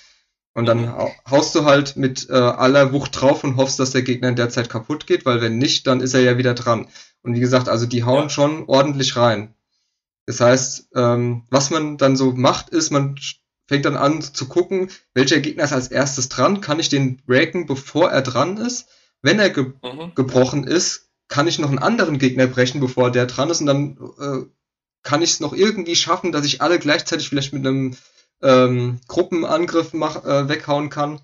Und dann mhm. haust du halt mit äh, aller Wucht drauf und hoffst, dass der Gegner in der Zeit kaputt geht, weil wenn nicht, dann ist er ja wieder dran. Und wie gesagt, also die hauen ja. schon ordentlich rein. Das heißt, ähm, was man dann so macht, ist, man fängt dann an zu gucken, welcher Gegner ist als erstes dran, kann ich den breaken, bevor er dran ist. Wenn er ge mhm. gebrochen ist, kann ich noch einen anderen Gegner brechen, bevor der dran ist und dann äh, kann ich es noch irgendwie schaffen, dass ich alle gleichzeitig vielleicht mit einem ähm, Gruppenangriff mach, äh, weghauen kann.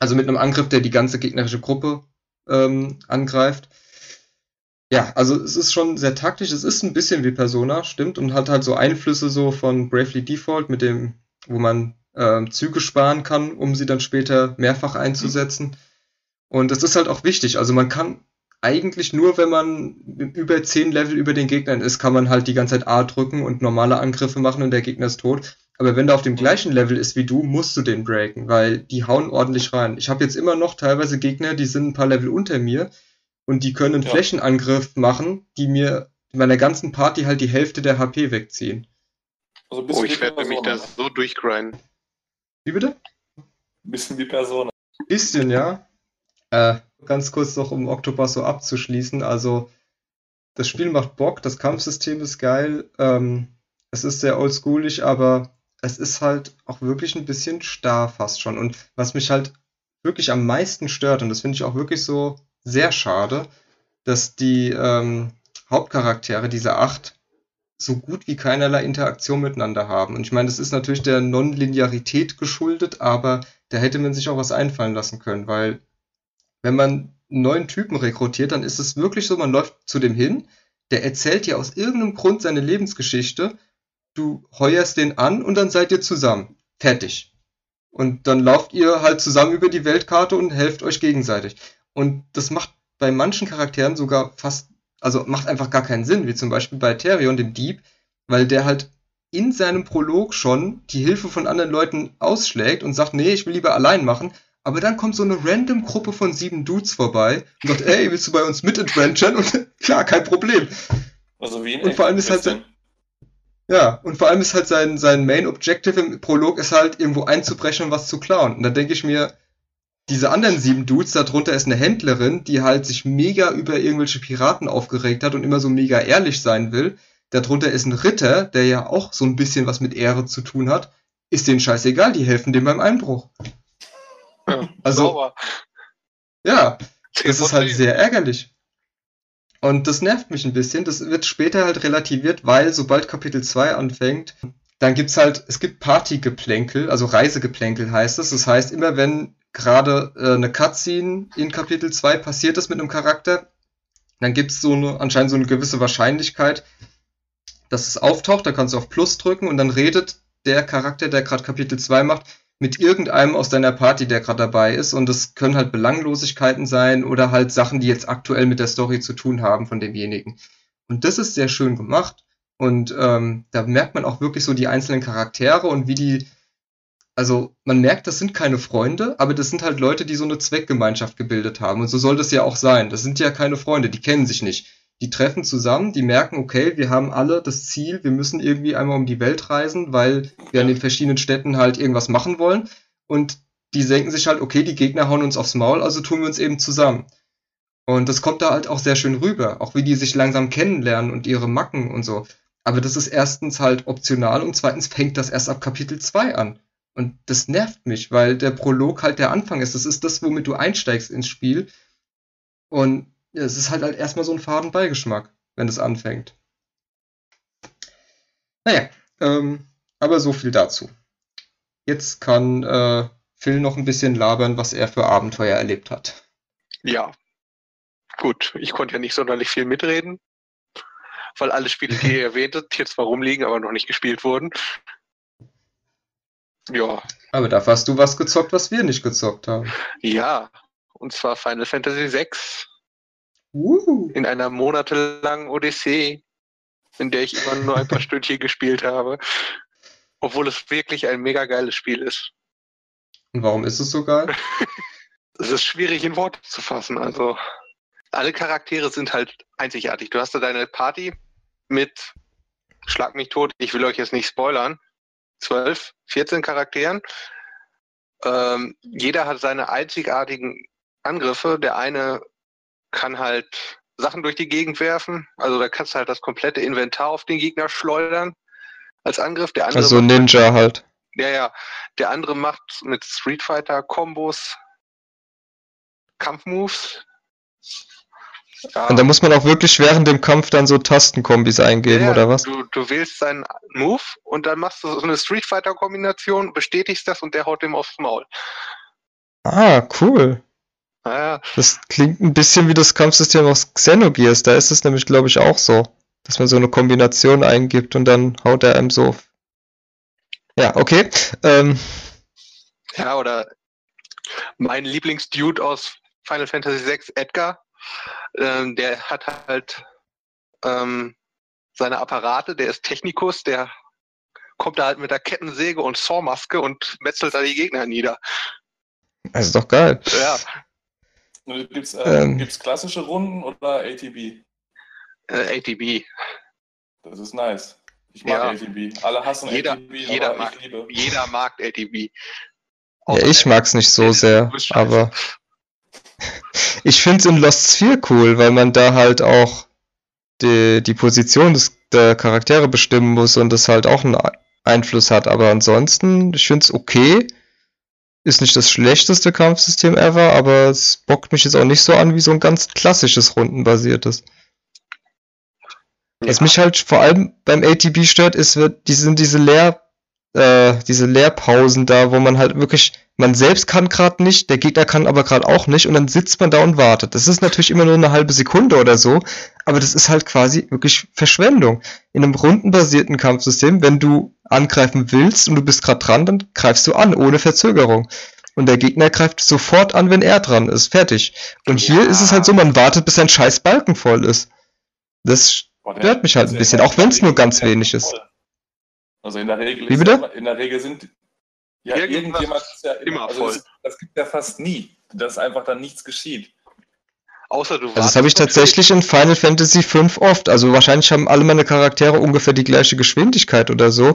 Also mit einem Angriff, der die ganze gegnerische Gruppe ähm, angreift. Ja, also es ist schon sehr taktisch. Es ist ein bisschen wie Persona, stimmt, und hat halt so Einflüsse so von Bravely Default, mit dem, wo man äh, Züge sparen kann, um sie dann später mehrfach einzusetzen. Und das ist halt auch wichtig. Also man kann eigentlich nur, wenn man über 10 Level über den Gegnern ist, kann man halt die ganze Zeit A drücken und normale Angriffe machen und der Gegner ist tot. Aber wenn der auf dem gleichen Level ist wie du, musst du den breaken, weil die hauen ordentlich rein. Ich habe jetzt immer noch teilweise Gegner, die sind ein paar Level unter mir und die können einen ja. Flächenangriff machen, die mir in meiner ganzen Party halt die Hälfte der HP wegziehen. Also oh, ich werde mich da so durchgrinden. Wie bitte? Bisschen wie Persona. Bisschen, ja. Äh, ganz kurz noch, um Octopus so abzuschließen. Also, das Spiel macht Bock, das Kampfsystem ist geil. Ähm, es ist sehr oldschoolig, aber es ist halt auch wirklich ein bisschen starr fast schon. Und was mich halt wirklich am meisten stört, und das finde ich auch wirklich so sehr schade, dass die ähm, Hauptcharaktere, diese acht, so gut wie keinerlei Interaktion miteinander haben. Und ich meine, das ist natürlich der Nonlinearität geschuldet, aber da hätte man sich auch was einfallen lassen können, weil wenn man einen neuen Typen rekrutiert, dann ist es wirklich so, man läuft zu dem hin, der erzählt dir aus irgendeinem Grund seine Lebensgeschichte, du heuerst den an und dann seid ihr zusammen. Fertig. Und dann lauft ihr halt zusammen über die Weltkarte und helft euch gegenseitig. Und das macht bei manchen Charakteren sogar fast, also macht einfach gar keinen Sinn, wie zum Beispiel bei Therion, dem Dieb, weil der halt in seinem Prolog schon die Hilfe von anderen Leuten ausschlägt und sagt, nee, ich will lieber allein machen. Aber dann kommt so eine random Gruppe von sieben Dudes vorbei und sagt, ey, willst du bei uns mit adventuren? Und <laughs> klar, kein Problem. Also wie in Und vor allem ist halt sein, ja, und vor allem ist halt sein, sein Main Objective im Prolog ist halt irgendwo einzubrechen und was zu klauen. Und da denke ich mir, diese anderen sieben Dudes, darunter ist eine Händlerin, die halt sich mega über irgendwelche Piraten aufgeregt hat und immer so mega ehrlich sein will. Darunter ist ein Ritter, der ja auch so ein bisschen was mit Ehre zu tun hat. Ist denen scheißegal, die helfen dem beim Einbruch. Ja, Also- sauber. Ja, das ist halt sehr ärgerlich. Und das nervt mich ein bisschen. Das wird später halt relativiert, weil sobald Kapitel 2 anfängt, dann gibt's halt, es gibt Partygeplänkel, also Reisegeplänkel heißt es. Das heißt, immer wenn gerade äh, eine Cutscene in Kapitel 2 passiert ist mit einem Charakter, dann gibt's so eine, anscheinend so eine gewisse Wahrscheinlichkeit, dass es auftaucht, da kannst du auf Plus drücken und dann redet der Charakter, der gerade Kapitel 2 macht, mit irgendeinem aus deiner Party, der gerade dabei ist. Und das können halt Belanglosigkeiten sein oder halt Sachen, die jetzt aktuell mit der Story zu tun haben von demjenigen. Und das ist sehr schön gemacht. Und ähm, da merkt man auch wirklich so die einzelnen Charaktere und wie die, also man merkt, das sind keine Freunde, aber das sind halt Leute, die so eine Zweckgemeinschaft gebildet haben. Und so soll das ja auch sein. Das sind ja keine Freunde, die kennen sich nicht. Die treffen zusammen, die merken, okay, wir haben alle das Ziel, wir müssen irgendwie einmal um die Welt reisen, weil wir an den verschiedenen Städten halt irgendwas machen wollen. Und die denken sich halt, okay, die Gegner hauen uns aufs Maul, also tun wir uns eben zusammen. Und das kommt da halt auch sehr schön rüber, auch wie die sich langsam kennenlernen und ihre Macken und so. Aber das ist erstens halt optional und zweitens fängt das erst ab Kapitel 2 an. Und das nervt mich, weil der Prolog halt der Anfang ist. Das ist das, womit du einsteigst ins Spiel. Und es ist halt, halt erstmal so ein faden Beigeschmack, wenn es anfängt. Naja, ähm, aber so viel dazu. Jetzt kann äh, Phil noch ein bisschen labern, was er für Abenteuer erlebt hat. Ja. Gut, ich konnte ja nicht sonderlich viel mitreden, weil alle Spiele, die ihr <laughs> erwähntet, hier zwar rumliegen, aber noch nicht gespielt wurden. Ja, Aber dafür hast du was gezockt, was wir nicht gezockt haben. ja. Und zwar Final Fantasy VI Uh. in einer monatelangen Odyssee, in der ich immer nur ein paar <laughs> Stündchen gespielt habe. Obwohl es wirklich ein mega geiles Spiel ist. Und warum ist es so geil? <laughs> Es ist schwierig in Worte zu fassen. Also alle Charaktere sind halt einzigartig. Du hast da deine Party mit Schlag mich tot, ich will euch jetzt nicht spoilern. 12, 14 Charakteren. Ähm, jeder hat seine einzigartigen Angriffe. Der eine kann halt Sachen durch die Gegend werfen. Also da kannst du halt das komplette Inventar auf den Gegner schleudern als Angriff. Der andere Also Ninja halt. ja, ja. Der andere macht mit Street Fighter Kombos Kampfmoves. Ja, Und da muss man auch wirklich während dem Kampf dann so Tastenkombis eingeben, ja, oder was? Du, du wählst seinen Move und dann machst du so eine Street Fighter Kombination, bestätigst das und der haut dem aufs Maul. Ah, cool. Naja, Das klingt ein bisschen wie das Kampfsystem aus Xenogears. Da ist es nämlich, glaube ich, auch so. Dass man so eine Kombination eingibt und dann haut er einem so. Ja, okay. Ähm, ja, oder mein Lieblingsdude aus Final Fantasy VI, Edgar, ähm, der hat halt ähm, seine Apparate, der ist Technikus, der kommt da halt mit der Kettensäge und Sawmaske und metzelt da die Gegner nieder. das ist doch geil. Ja, Gibt es äh, Ähm. gibt's klassische Runden oder ATB? äh, ATB. Das ist nice. Ich mag Ja. ATB. Alle hassen Jeder- ATB, jeder aber mag- ich liebe. Jeder mag ATB. Ja, ich mag's nicht so sehr, aber <laughs> ich find's in Lost Sphere cool, weil man da halt auch die, die Position des, der Charaktere bestimmen muss und das halt auch einen Einfluss hat. Aber ansonsten, ich find's okay. Ist nicht das schlechteste Kampfsystem ever, aber es bockt mich jetzt auch nicht so an wie so ein ganz klassisches rundenbasiertes. Was Ja. mich halt vor allem beim ATB stört, ist, die sind diese Leer, äh, diese Leerpausen da, wo man halt wirklich, man selbst kann gerade nicht, der Gegner kann aber gerade auch nicht und dann sitzt man da und wartet. Das ist natürlich immer nur eine halbe Sekunde oder so, aber das ist halt quasi wirklich Verschwendung. In einem rundenbasierten Kampfsystem, wenn du angreifen willst und du bist gerade dran, dann greifst du an, ohne Verzögerung. Und der Gegner greift sofort an, wenn er dran ist. Fertig. Und ja. hier ist es halt so, man wartet, bis ein scheiß Balken voll ist. Das stört mich halt ein bisschen, auch wenn es nur ganz wenig ist. Also in der Regel, Wie bitte? in der Regel sind ja irgendjemand ist ja immer, also voll. Das, das, gibt ja fast nie, dass einfach dann nichts geschieht. Außer du also Das habe ich tatsächlich in Final Fantasy V oft. Also wahrscheinlich haben alle meine Charaktere ungefähr die gleiche Geschwindigkeit oder so.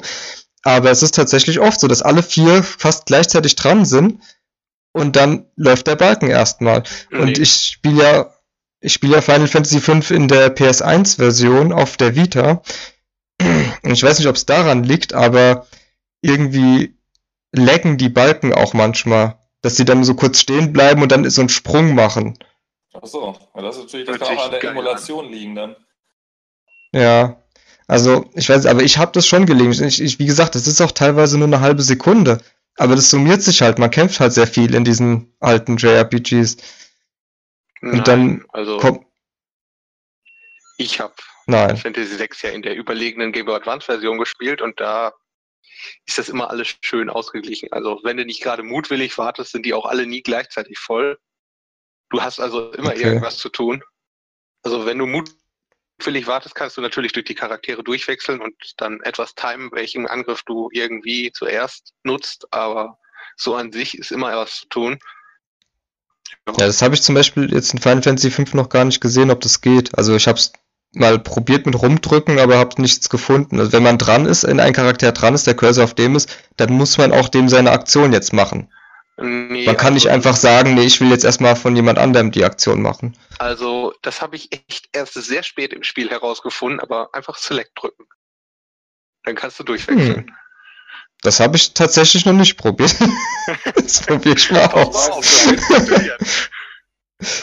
Aber es ist tatsächlich oft so, dass alle vier fast gleichzeitig dran sind und dann läuft der Balken erstmal. Nee. Und ich spiele ja, ich spiele ja Final Fantasy V in der PS1-Version auf der Vita. Und ich weiß nicht, ob es daran liegt, aber irgendwie laggen die Balken auch manchmal, dass sie dann so kurz stehen bleiben und dann so einen Sprung machen. Ach so, ja, das ist natürlich, das kann auch an der Emulation an. liegen dann. Ja, also ich weiß, aber ich habe das schon gelegen. Ich, ich, wie gesagt, das ist auch teilweise nur eine halbe Sekunde. Aber das summiert sich halt. Man kämpft halt sehr viel in diesen alten JRPGs. Und Nein, dann also kommt. Ich habe Fantasy 6 ja in der überlegenen Game Boy Advance Version gespielt und da ist das immer alles schön ausgeglichen. Also wenn du nicht gerade mutwillig wartest, sind die auch alle nie gleichzeitig voll. Du hast also immer okay. irgendwas zu tun. Also wenn du mutwillig wartest, kannst du natürlich durch die Charaktere durchwechseln und dann etwas timen, welchen Angriff du irgendwie zuerst nutzt, aber so an sich ist immer etwas zu tun. Ja, ja das habe ich zum Beispiel jetzt in Final Fantasy V noch gar nicht gesehen, ob das geht. Also ich habe es mal probiert mit rumdrücken, aber habe nichts gefunden. Also wenn man dran ist, in einen Charakter dran ist, der Cursor auf dem ist, dann muss man auch dem seine Aktion jetzt machen. Nee, man kann also, nicht einfach sagen, nee, ich will jetzt erstmal von jemand anderem die Aktion machen. Also, das habe ich echt erst sehr spät im Spiel herausgefunden, aber einfach Select drücken. Dann kannst du durchwechseln. Hm. Das habe ich tatsächlich noch nicht probiert. <laughs> das probiere ich mal aus.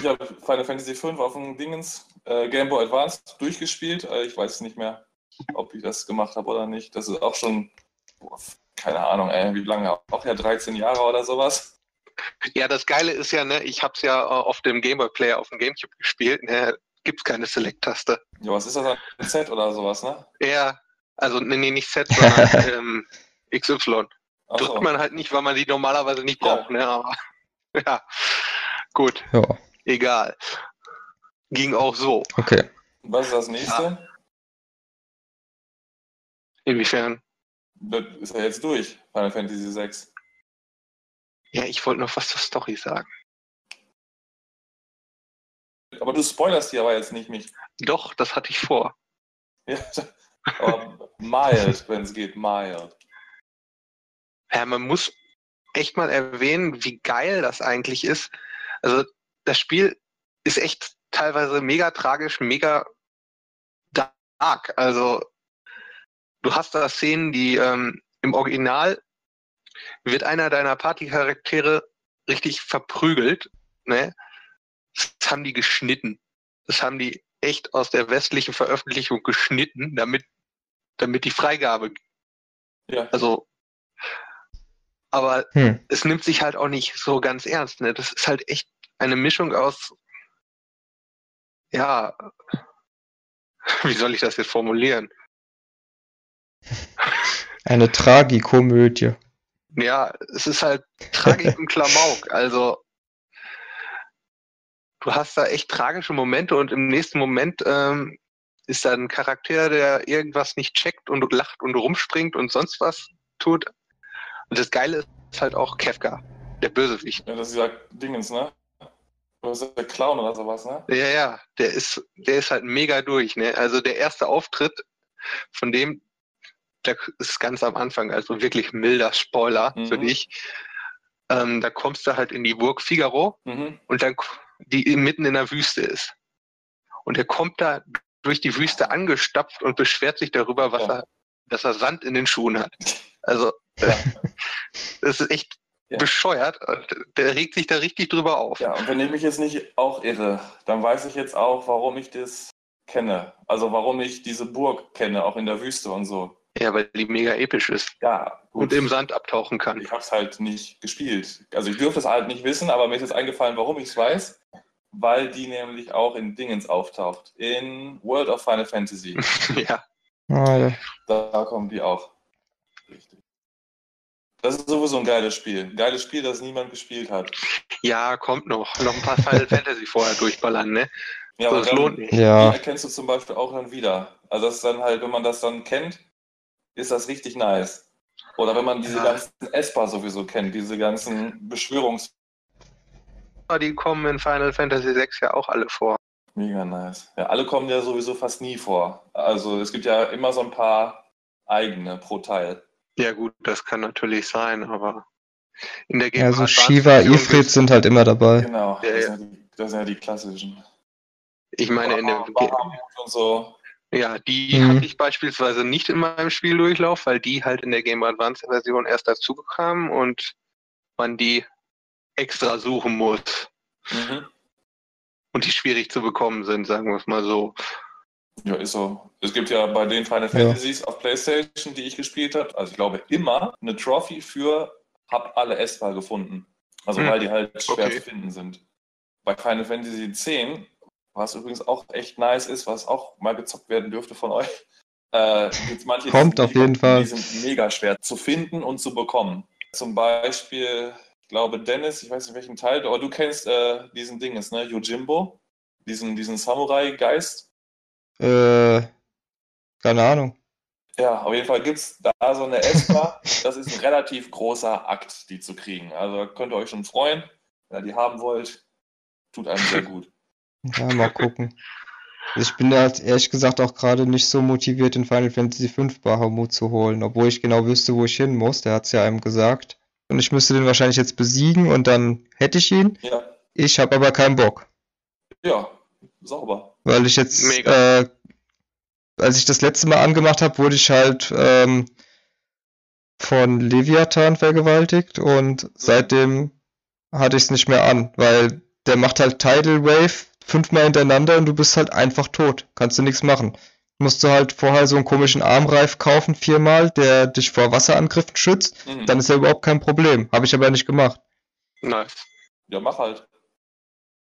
ja, Final Fantasy V auf dem Dingens äh, Game Boy Advance durchgespielt. Äh, ich weiß nicht mehr, ob ich das gemacht habe oder nicht. Das ist auch schon, boah, keine Ahnung, ey, wie lange? Auch ja 13 Jahre oder sowas. Ja, das Geile ist ja, ne, ich habe es ja äh, auf dem Game Boy Player auf dem Gamecube gespielt. Ne, Gibt es keine Select-Taste. Ja, was ist das? Ein <laughs> Z oder sowas, ne? Ja, also nee, nee nicht Z, sondern <laughs> ähm, XY. Ach Drückt so. man halt nicht, weil man die normalerweise nicht braucht, ja. ne? Aber <laughs> ja, gut. Ja. Egal. Ging auch so. Okay. Was ist das nächste? Ja. Inwiefern? Das ist ja jetzt durch, Final Fantasy 6. Ja, ich wollte noch was zur Story sagen. Aber du spoilerst die aber jetzt nicht mich. Doch, das hatte ich vor. <laughs> Ja, aber mild, wenn es geht, mild. Ja, man muss echt mal erwähnen, wie geil das eigentlich ist. Also, das Spiel ist echt teilweise mega tragisch, mega dark. Also du hast da Szenen, die ähm, im Original wird einer deiner Partycharaktere richtig verprügelt. Ne? Das haben die geschnitten. Das haben die echt aus der westlichen Veröffentlichung geschnitten, damit, damit die Freigabe. Ja. Also, aber hm. es nimmt sich halt auch nicht so ganz ernst. Ne? Das ist halt echt eine Mischung aus ja, <laughs> wie soll ich das jetzt formulieren? Eine Tragikomödie. Ja, es ist halt Tragik und <laughs> Klamauk. Also, du hast da echt tragische Momente und im nächsten Moment ähm, ist da ein Charakter, der irgendwas nicht checkt und lacht und rumspringt und sonst was tut. Und das Geile ist halt auch Kefka, der Bösewicht. Ja, das ist ja Dingens, ne? Das ist der Clown oder sowas, ne? Ja, ja, der ist, der ist halt mega durch, ne? Also der erste Auftritt von dem, der ist ganz am Anfang, also wirklich milder Spoiler mhm. für dich. Ähm, da kommst du halt in die Burg Figaro mhm. und dann die mitten in der Wüste ist. Und er kommt da durch die Wüste angestapft und beschwert sich darüber, was ja. er, dass er Sand in den Schuhen hat. Also, ja. <laughs> das ist echt ja. bescheuert. Der regt sich da richtig drüber auf. Ja, und wenn ich mich jetzt nicht auch irre, dann weiß ich jetzt auch, warum ich das kenne. Also warum ich diese Burg kenne, auch in der Wüste und so. Ja, weil die mega episch ist. Ja, Und im Sand abtauchen kann. Ich habe es halt nicht gespielt. Also ich dürfte es halt nicht wissen, aber mir ist jetzt eingefallen, warum ich es weiß. Weil die nämlich auch in Dingens auftaucht. In World of Final Fantasy. <laughs> ja. Ah, ja. Da kommen die auch. Richtig. Das ist sowieso ein geiles Spiel. Ein geiles Spiel, das niemand gespielt hat. ja, kommt noch. Noch ein paar Final Fantasy vorher durchballern, ne? Ja, aber das dann, lohnt nicht. die Ja, erkennst du zum Beispiel auch dann wieder. Also das ist dann halt, wenn man das dann kennt, ist das richtig nice. Oder wenn man diese Ja. ganzen Esper sowieso kennt, diese ganzen Beschwörungs... Die kommen in Final Fantasy 6 ja auch alle vor. Mega nice. Ja, alle kommen ja sowieso fast nie vor. Also es gibt ja immer so ein paar eigene pro Teil. Ja gut, das kann natürlich sein, aber in der ja, so Advance Shiva, Ifrit sind halt immer dabei. Genau, Ja, das, ja. Sind ja die, das sind ja die klassischen. Ich meine, in der, und so. ja, die Mhm. hatte ich beispielsweise nicht in meinem Spieldurchlauf, weil die halt in der Game Advance Version erst dazu kamen und man die extra suchen muss Mhm. und die schwierig zu bekommen sind, sagen wir es mal so. Ja, ist so. Es gibt ja bei den Final Fantasies auf PlayStation, die ich gespielt habe, also ich glaube immer eine Trophy für hab alle Esper gefunden. Also Hm, weil die halt schwer okay. zu finden sind. Bei Final Fantasy X, was übrigens auch echt nice ist, was auch mal gezockt werden dürfte von euch, äh, gibt's manche, die Kommt sind auf jeden mega, Fall. Die sind mega schwer zu finden und zu bekommen. Zum Beispiel, ich glaube, Dennis, ich weiß nicht welchen Teil, aber du kennst äh, diesen Dinges, ne? Yojimbo, diesen, diesen Samurai-Geist. Äh, keine Ahnung. Ja, auf jeden Fall gibt es da so eine Esper. <laughs> das ist ein relativ großer Akt, die zu kriegen. Also könnt ihr euch schon freuen, wenn ihr die haben wollt. Tut einem sehr gut. <laughs> Ja, mal gucken. Ich bin da ehrlich gesagt auch gerade nicht so motiviert, den Final Fantasy V Bahamut zu holen, obwohl ich genau wüsste, wo ich hin muss. Der hat es ja einem gesagt. Und ich müsste den wahrscheinlich jetzt besiegen und dann hätte ich ihn. Ja, Ich habe aber keinen Bock, ja, sauber. Weil ich jetzt, äh, als ich das letzte Mal angemacht habe, wurde ich halt ähm, von Leviathan vergewaltigt und seitdem hatte ich es nicht mehr an, weil der macht halt Tidal Wave fünfmal hintereinander und du bist halt einfach tot. Kannst du nichts machen. Musst du halt vorher so einen komischen Armreif kaufen, viermal, der dich vor Wasserangriffen schützt. Mhm. Dann ist ja überhaupt kein Problem. Habe ich aber nicht gemacht. Nice. Ja, mach halt.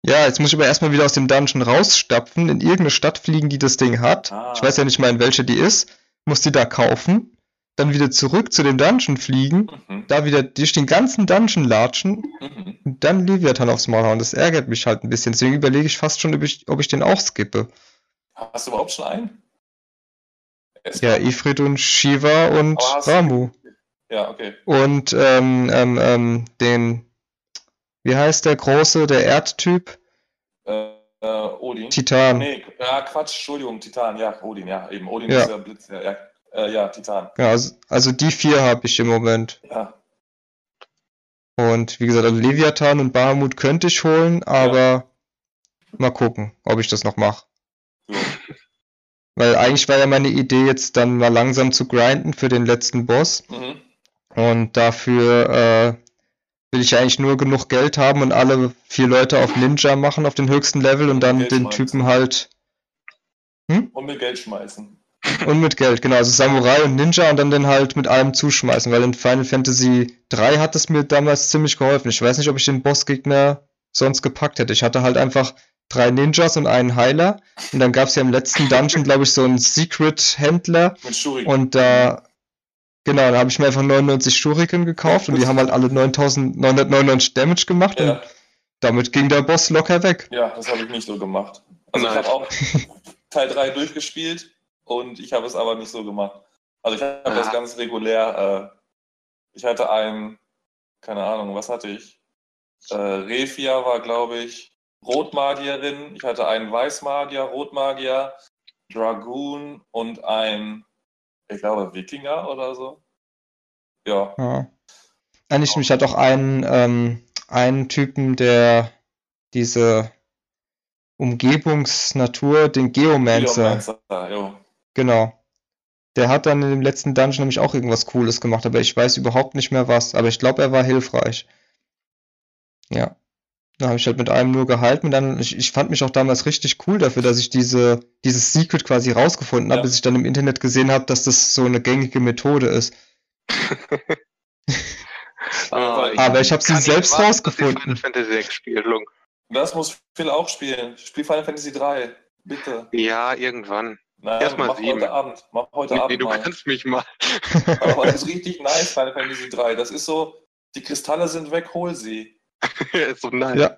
Ja, jetzt muss ich aber erstmal wieder aus dem Dungeon rausstapfen, in irgendeine Stadt fliegen, die das Ding hat. Ah. Ich weiß ja nicht mal, in welche die ist. Muss die da kaufen, dann wieder zurück zu dem Dungeon fliegen, Mhm. da wieder durch den ganzen Dungeon latschen Mhm. und dann Leviathan aufs Maul hauen. Das ärgert mich halt ein bisschen. Deswegen überlege ich fast schon, ob ich, ob ich den auch skippe. Hast du überhaupt schon einen? Ja? Ifrit und Shiva und Ramu. Ja, okay. Und ähm, ähm, ähm, den, wie heißt der große, der Erdtyp? Äh, äh, Odin. Titan. Nee, ja, Quatsch, Entschuldigung, Titan, ja, Odin, ja, eben. Odin Ja. ist ja Blitz, ja, ja, äh, ja Titan. Ja, also, also die vier habe ich im Moment. Ja, Und wie gesagt, also Leviathan und Bahamut könnte ich holen, aber mal gucken, ob ich das noch mache. Weil eigentlich war ja meine Idee, jetzt dann mal langsam zu grinden für den letzten Boss. Mhm. Und dafür äh, will ich eigentlich nur genug Geld haben und alle vier Leute auf Ninja machen auf den höchsten Level und dann Geld den schmeißen. Typen halt. Und mit Geld schmeißen. Und mit Geld, genau. Also Samurai und Ninja und dann den halt mit allem zuschmeißen, weil in Final Fantasy 3 hat es mir damals ziemlich geholfen. Ich weiß nicht, ob ich den Bossgegner sonst gepackt hätte. Ich hatte halt einfach drei Ninjas und einen Heiler. Und dann gab es ja im letzten Dungeon, glaube ich, so einen Secret-Händler. Und da, genau, da habe ich mir einfach 99 Shuriken gekauft und die haben halt alle 9999 Damage gemacht ja, und damit ging der Boss locker weg. ja, das habe ich nicht so gemacht. Also ich Nice. habe auch <laughs> Teil 3 durchgespielt und ich habe es aber nicht so gemacht. Also ich habe das Ah. ganz regulär. Äh, ich hatte einen, keine Ahnung, was hatte ich? Äh, Refia war, glaube ich, Rotmagierin. Ich hatte einen Weißmagier, Rotmagier, Dragoon und ein, ich glaube, Wikinger oder so. Ja, Ja. Eigentlich, mich hat auch einen, ähm, einen Typen, der diese Umgebungsnatur, den Geomancer, Geomancer, jo. genau. Der hat dann in dem letzten Dungeon nämlich auch irgendwas Cooles gemacht, aber ich weiß überhaupt nicht mehr was. Aber ich glaube, er war hilfreich. Ja. Da habe ich halt mit einem nur gehalten und dann, ich, ich fand mich auch damals richtig cool dafür, dass ich diese, dieses Secret quasi rausgefunden habe, Ja. bis ich dann im Internet gesehen habe, dass das so eine gängige Methode ist. <laughs> Aber ich habe sie selbst ihr rausgefunden. Final Fantasy 6 spielt, Lung. Das muss Phil auch spielen. Spiel Final Fantasy 3. Bitte. Ja, irgendwann. Nein, Erst mal mach sieben. heute Abend. Mach heute Nee, Abend du mal. kannst mich mal. Aber das <laughs> ist richtig nice, Final Fantasy 3. Das ist so, die Kristalle sind weg, hol sie. <laughs> so nice. Ja.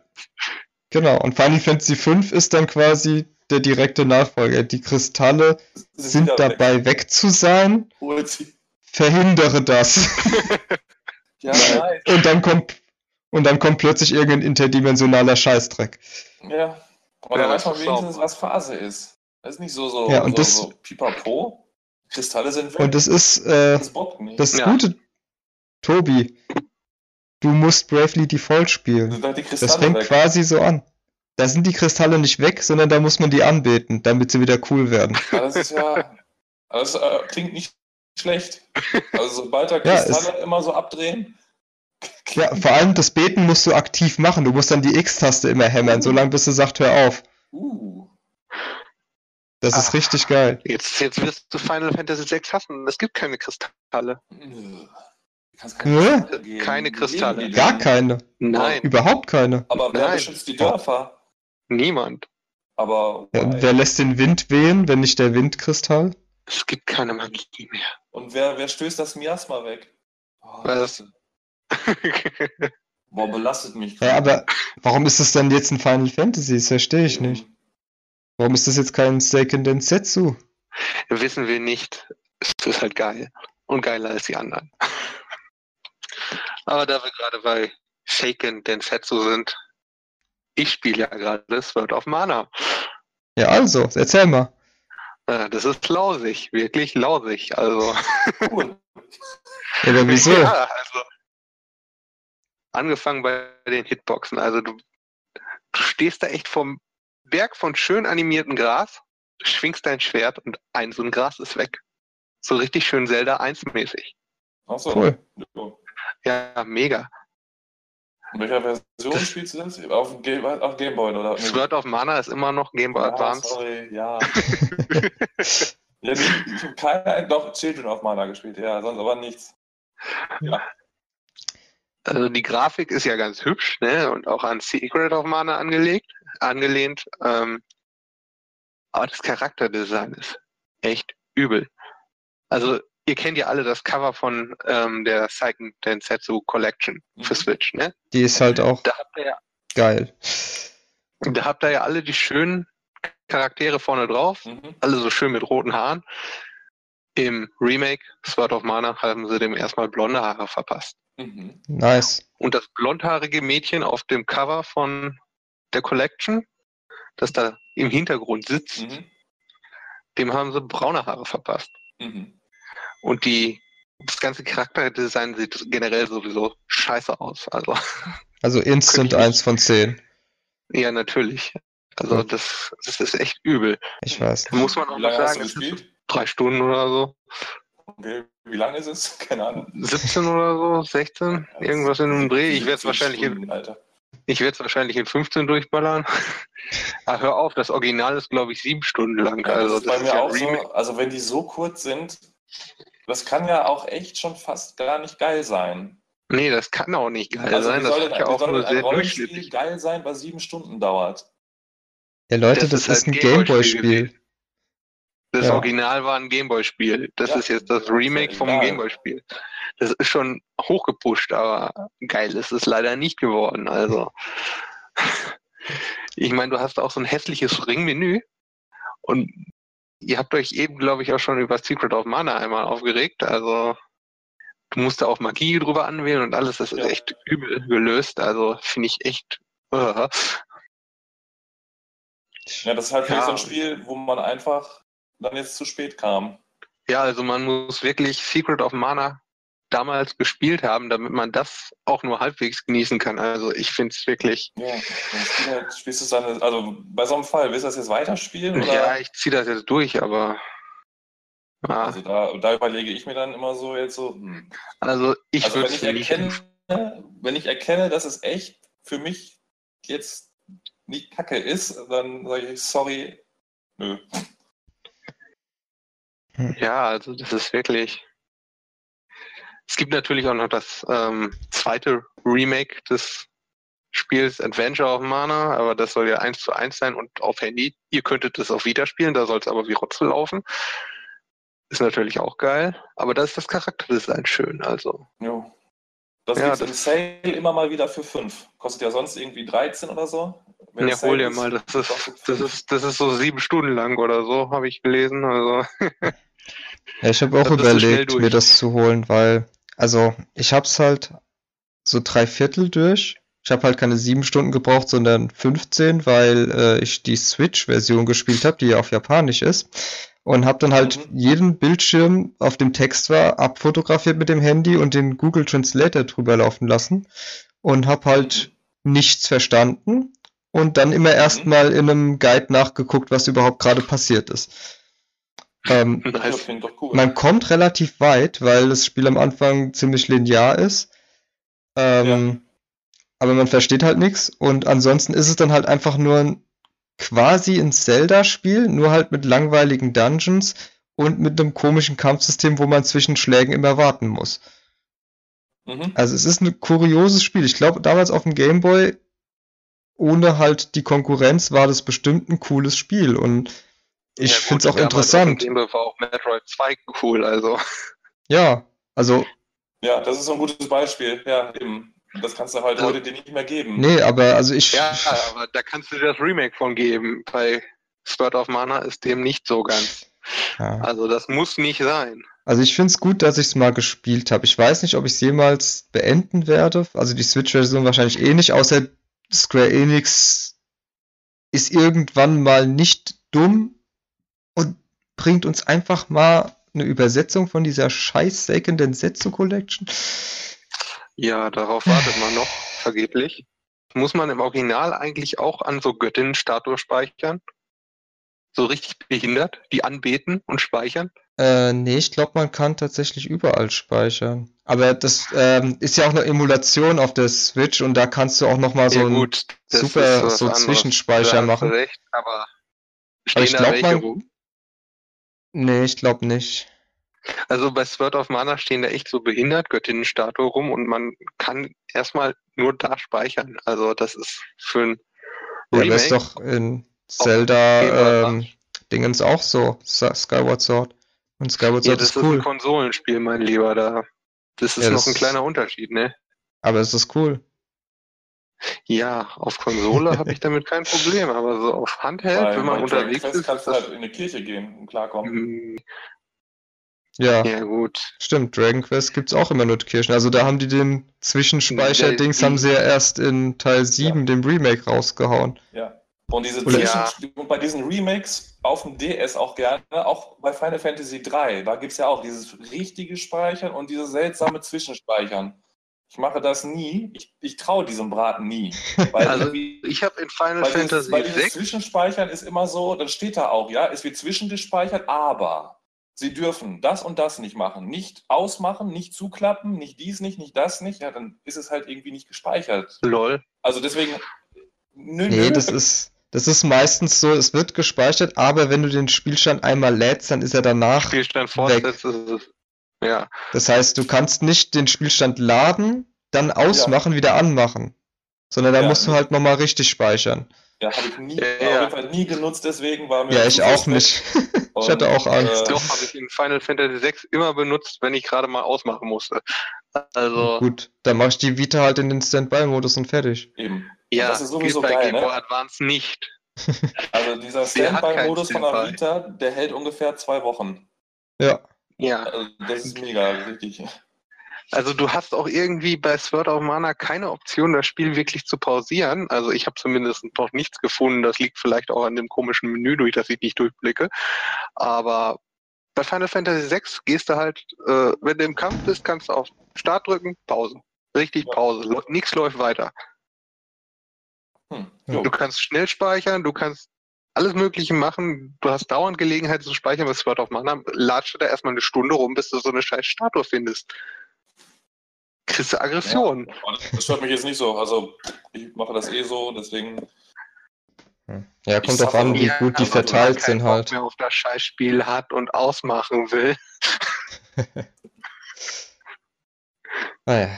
Genau. Und Final Fantasy V ist dann quasi der direkte Nachfolger. Die Kristalle Sie sind wieder dabei weg zu sein. Verhindere das. <laughs> Ja, nice. Und dann kommt, und dann kommt plötzlich irgendein interdimensionaler Scheißdreck. Ja. Aber Ja, da weiß man das wenigstens, was Phase ist. Das ist nicht so, so, Ja, und so, das- so pipapo. Kristalle sind weg. Und es ist, äh, das das Ja. Gute, Tobi, du musst Bravely Default spielen. sind die Das fängt weg. quasi so an. Da sind die Kristalle nicht weg, sondern da muss man die anbeten, damit sie wieder cool werden. Ja, das ist ja. Das äh, klingt nicht schlecht. Also sobald da <laughs> Ja, Kristalle immer so abdrehen. <laughs> Ja, vor allem das Beten musst du aktiv machen. Du musst dann die X-Taste immer hämmern, solange bis du sagst, hör auf. Uh. Das ist Ah. richtig geil. Jetzt, jetzt wirst du Final Fantasy 6 hassen. Es gibt keine Kristalle. Kannst Hä? Keine Kristalle. Gar keine. Nein, Überhaupt keine. Aber wer Nein. beschützt die Dörfer? niemand. Aber Ja, wer lässt den Wind wehen, wenn nicht der Windkristall? Es gibt keine Magie mehr. und wer, wer stößt das Miasma weg? Oh, Was? <laughs> Boah, belastet mich. Ja, aber warum ist es dann jetzt ein Final Fantasy? Das verstehe ich nicht. Warum ist das jetzt kein Seiken Densetsu? Wissen wir nicht. Es ist halt geil. Und geiler als die anderen. Aber da wir gerade bei Shaken Densetsu sind, ich spiele ja gerade Sword of Mana. Ja, also, erzähl mal. Äh, Das ist lausig, wirklich lausig. Also, Cool. Oder <laughs> wieso? ja, also angefangen bei den Hitboxen. Also du, du stehst da echt vom Berg von schön animiertem Gras, schwingst dein Schwert und ein so ein Gras ist weg. So richtig schön Zelda 1-mäßig. Achso. Cool. Ja, mega. In welcher Version Das- spielst du das? Auf dem Game, auf Game Boy oder? Sword of Mana ist immer noch Game Boy ja, Advance. Sorry, ja. <laughs> ja die, ich habe keine, doch Children of Mana gespielt, ja, sonst aber nichts. Also die Grafik ist ja ganz hübsch, ne? Und auch an Secret of Mana angelegt, angelehnt. Ähm, aber das Charakterdesign ist echt übel. Also ihr kennt ja alle das Cover von ähm, der Seiken Densetsu Collection für Mhm. Switch, ne? Die ist halt auch Da habt ihr ja, geil. da habt ihr ja alle die schönen Charaktere vorne drauf, Mhm. alle so schön mit roten Haaren. Im Remake Sword of Mana haben sie dem erstmal blonde Haare verpasst. Mhm. Nice. Und das blondhaarige Mädchen auf dem Cover von der Collection, das da im Hintergrund sitzt, Mhm. dem haben sie braune Haare verpasst. Mhm. Und die, das ganze Charakterdesign sieht generell sowieso scheiße aus. Also, Also Instant Könnte ich 1 von 10. ja, natürlich. Also, Gut. das, das ist echt übel. Ich weiß. Da muss man auch hast sagen, es gespielt? drei Stunden oder so. Okay. Wie lange ist es? Keine Ahnung. 17 oder so, 16, irgendwas in dem Dreh. Ich werde es 17 wahrscheinlich in, ich werde es wahrscheinlich in 15 durchballern. Aber <laughs> hör auf, das Original ist, glaube ich, sieben Stunden lang. Ja, also, das ist bei ist mir ja auch Remake. so. Also wenn die so kurz sind, das kann ja auch echt schon fast gar nicht geil sein. Nee, das kann auch nicht geil Also sein. Das soll denn, ja auch nur sehr Rollenspiel durchschnittlich. geil sein, was sieben Stunden dauert? Ja, Leute, Das das, ist halt ist ein Gameboy-Spiel Gameboy-Spiel. Das Ja. Original war ein Gameboy-Spiel. Das Ja, ist jetzt das Remake vom. Gameboy-Spiel. Das ist schon hochgepusht, aber geil ist es leider nicht geworden. Also, <laughs> ich meine, du hast auch so ein hässliches Ringmenü und ihr habt euch eben, glaube ich, auch schon über Secret of Mana einmal aufgeregt. Also, du musst da auch Magie drüber anwählen und alles. Das ist Ja. echt übel gelöst. Also, finde ich echt. Uh. <laughs> Ja, das ist halt Ja. so ein Spiel, wo man einfach dann jetzt zu spät kam. Ja, also man muss wirklich Secret of Mana damals gespielt haben, damit man das auch nur halbwegs genießen kann. Also ich finde es wirklich, Ja, halt, spielst du dann, also bei so einem Fall, willst du das jetzt weiterspielen? Oder? ja, ich ziehe das jetzt durch, aber ja, Also da, da überlege ich mir dann immer so jetzt so, hm. also ich Also würde wenn es ich erkenne, wenn ich erkenne, dass es echt für mich jetzt nicht kacke ist, dann sage ich, sorry, nö. Ja, also das ist wirklich. Es gibt natürlich auch noch das ähm, zweite Remake des Spiels Adventure of Mana, aber das soll ja eins zu eins sein und auf Handy. Ihr könntet es auch wieder spielen, da soll es aber wie Rotzel laufen. Ist natürlich auch geil, aber da ist das Charakterdesign schön, also. Jo. Das Ja, gibt's im das- Sale immer mal wieder für 5. Kostet ja sonst irgendwie 13 oder so. Wenn Ja, hol dir mal, das ist, das 5. ist, das ist so sieben Stunden lang oder so, habe ich gelesen. Also <laughs> Ja, ich habe auch überlegt, mir das zu holen, weil, also, ich hab's halt so drei Viertel durch. Ich habe halt keine sieben Stunden gebraucht, sondern 15, weil äh, ich die Switch-Version gespielt habe, die ja auf Japanisch ist. Und habe dann halt Mhm. jeden Bildschirm, auf dem Text war, abfotografiert mit dem Handy und den Google Translator drüber laufen lassen. Und habe halt nichts verstanden. Und dann immer erstmal in einem Guide nachgeguckt, was überhaupt gerade passiert ist. Ähm, <laughs> Ja, klingt doch cool. man kommt relativ weit, weil das Spiel am Anfang ziemlich linear ist. Ähm, Aber man versteht halt nichts. Und ansonsten ist es dann halt einfach nur ein, quasi ein Zelda-Spiel, nur halt mit langweiligen Dungeons und mit einem komischen Kampfsystem, wo man zwischen Schlägen immer warten muss. Mhm. Also es ist ein kurioses Spiel. Ich glaube, damals auf dem Game Boy, ohne halt die Konkurrenz, war das bestimmt ein cooles Spiel. Und ich Ja, finde es auch interessant. Auf dem war auch Metroid 2 cool, also. Ja, also Ja, das ist so ein gutes Beispiel. Ja, eben. Das kannst du halt Also- heute dir nicht mehr geben. Nee, aber also ich. Ja, aber da kannst du dir das Remake von geben. Bei Sword of Mana ist dem nicht so ganz. Ja. Also das muss nicht sein. Also ich finde es gut, dass ich es mal gespielt habe. Ich weiß nicht, ob ich es jemals beenden werde. Also die Switch-Version wahrscheinlich eh nicht, außer Square Enix ist irgendwann mal nicht dumm bringt uns einfach mal eine Übersetzung von dieser scheiß Seiken Densetsu Collection. Ja, darauf wartet man noch, vergeblich. Muss man im Original eigentlich auch an so Göttinnenstatue speichern? So richtig behindert, die anbeten und speichern? Äh, nee, ich glaube, man kann tatsächlich überall speichern. Aber das ähm, ist ja auch eine Emulation auf der Switch und da kannst du auch noch mal so ja gut, das super so anderes. Zwischenspeicher machen. Recht, aber Aber ich da glaub, welche man- rum? Nee, ich glaube nicht. Also bei Sword of Mana stehen da echt so behindert Göttinnenstatue rum und man kann erstmal nur da speichern. Also das ist für ein Ja, aber ist Remake. doch in Zelda Boy ähm, Dingens auch so. Skyward Sword. Und Skyward ja, Sword das ist ist ein cool. Konsolenspiel, mein Lieber. Da, das ist Ja, noch das ein kleiner Unterschied, ne? Aber es ist cool. Ja, auf Konsole habe ich damit kein Problem, aber so auf Handheld, Weil wenn man unterwegs Quest ist, kannst du halt in eine Kirche gehen und klarkommen. Mm, Ja, ja gut. stimmt. Dragon Quest gibt's auch immer nur Kirchen. Also da haben die den Zwischenspeicher-Dings Ja, haben sie ja erst in Teil 7, dem Remake, rausgehauen. Ja. Und diese Zwischen und bei diesen Remakes auf dem DS auch gerne, auch bei Final Fantasy 3, da gibt es ja auch dieses richtige Speichern und dieses seltsame Zwischenspeichern. Ich mache das nie. Ich, ich traue diesem Braten nie. <laughs> Weil Also ich habe in Final weil dieses, Fantasy weil dieses 6 Zwischenspeichern ist immer so, dann steht da auch, ja, es wird zwischengespeichert, aber sie dürfen das und das nicht machen. Nicht ausmachen, nicht zuklappen, nicht dies nicht, nicht das nicht. Ja, dann ist es halt irgendwie nicht gespeichert. lol. Also deswegen. Nö, Nee, das ist, das ist meistens so, es wird gespeichert, aber wenn du den Spielstand einmal lädst, dann ist er danach Spielstand fortsetzt, ist es. Ja, Das heißt, du kannst nicht den Spielstand laden, dann ausmachen, wieder anmachen. Sondern da Ja. musst du halt nochmal richtig speichern. Ja, habe ich nie, Ja, auf ja. jeden Fall nie genutzt, deswegen war mir Ja, ich auch nicht. <laughs> Ich Und, hatte auch Angst. äh, doch habe ich in Final Fantasy 6 immer benutzt, wenn ich gerade mal ausmachen musste. Also, Gut, dann mache ich die Vita halt in den Standby-Modus und fertig. Eben. ja, das ist sowieso geht bei geil, Game Boy ne? Advance nicht. Also dieser <laughs> Standby-Modus von der Standby. Vita, der hält ungefähr zwei Wochen. Ja. Ja, Also das ist mega, richtig. also du hast auch irgendwie bei Sword of Mana keine Option, das Spiel wirklich zu pausieren. Also ich habe zumindest noch nichts gefunden. Das liegt vielleicht auch an dem komischen Menü, durch das ich nicht durchblicke. Aber bei Final Fantasy 6 gehst du halt, äh, wenn du im Kampf bist, kannst du auf Start drücken, Pause. Richtig. Pause. Nichts läuft weiter. Hm. Du kannst schnell speichern, du kannst alles Mögliche machen. Du hast dauernd Gelegenheit zu speichern, was Sword of Mana latscht da erstmal eine Stunde rum, bis du so eine scheiß Statue findest. Kriegst du Aggression. Ja, das stört mich jetzt nicht so. Also ich mache das eh so, deswegen. Ja, kommt drauf an, wie gut die verteilt sind Bock halt. mehr auf das Scheißspiel hat und ausmachen will. <laughs> Naja,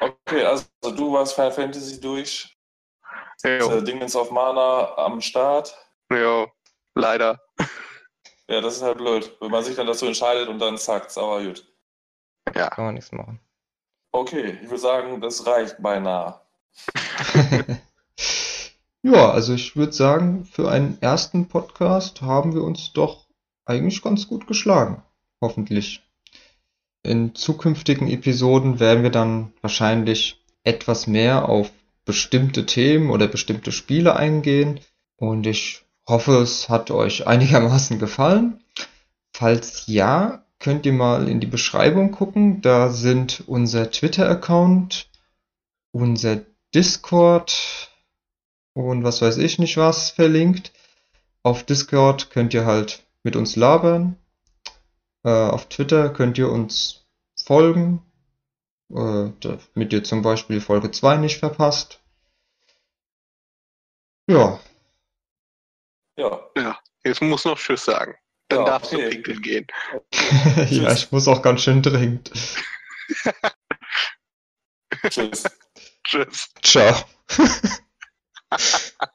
Okay, also du warst Final Fantasy durch. Jo, Äh, Dingens auf Mana am Start. jo, leider. Ja, das ist halt blöd, wenn man sich dann dazu entscheidet und dann zackt's, aber gut. Ja, kann man nichts machen. Okay, ich würde sagen, das reicht beinahe. <laughs> Ja, also ich würde sagen, für einen ersten Podcast haben wir uns doch eigentlich ganz gut geschlagen. Hoffentlich. In zukünftigen Episoden werden wir dann wahrscheinlich etwas mehr auf bestimmte Themen oder bestimmte Spiele eingehen. Und ich hoffe, es hat euch <laughs> einigermaßen gefallen. Falls ja, könnt ihr mal in die Beschreibung gucken. Da sind unser Twitter-Account, unser Discord und was weiß ich nicht was verlinkt. Auf Discord könnt ihr halt mit uns labern. Äh, auf Twitter könnt ihr uns folgen, damit ihr zum Beispiel Folge 2 nicht verpasst. Ja, Ja, jetzt muss noch Tschüss sagen. Dann Ja, darfst okay. du pinkeln gehen. <laughs> ja, ich muss auch ganz schön dringend. <laughs> tschüss. Tschüss. Ciao. <laughs>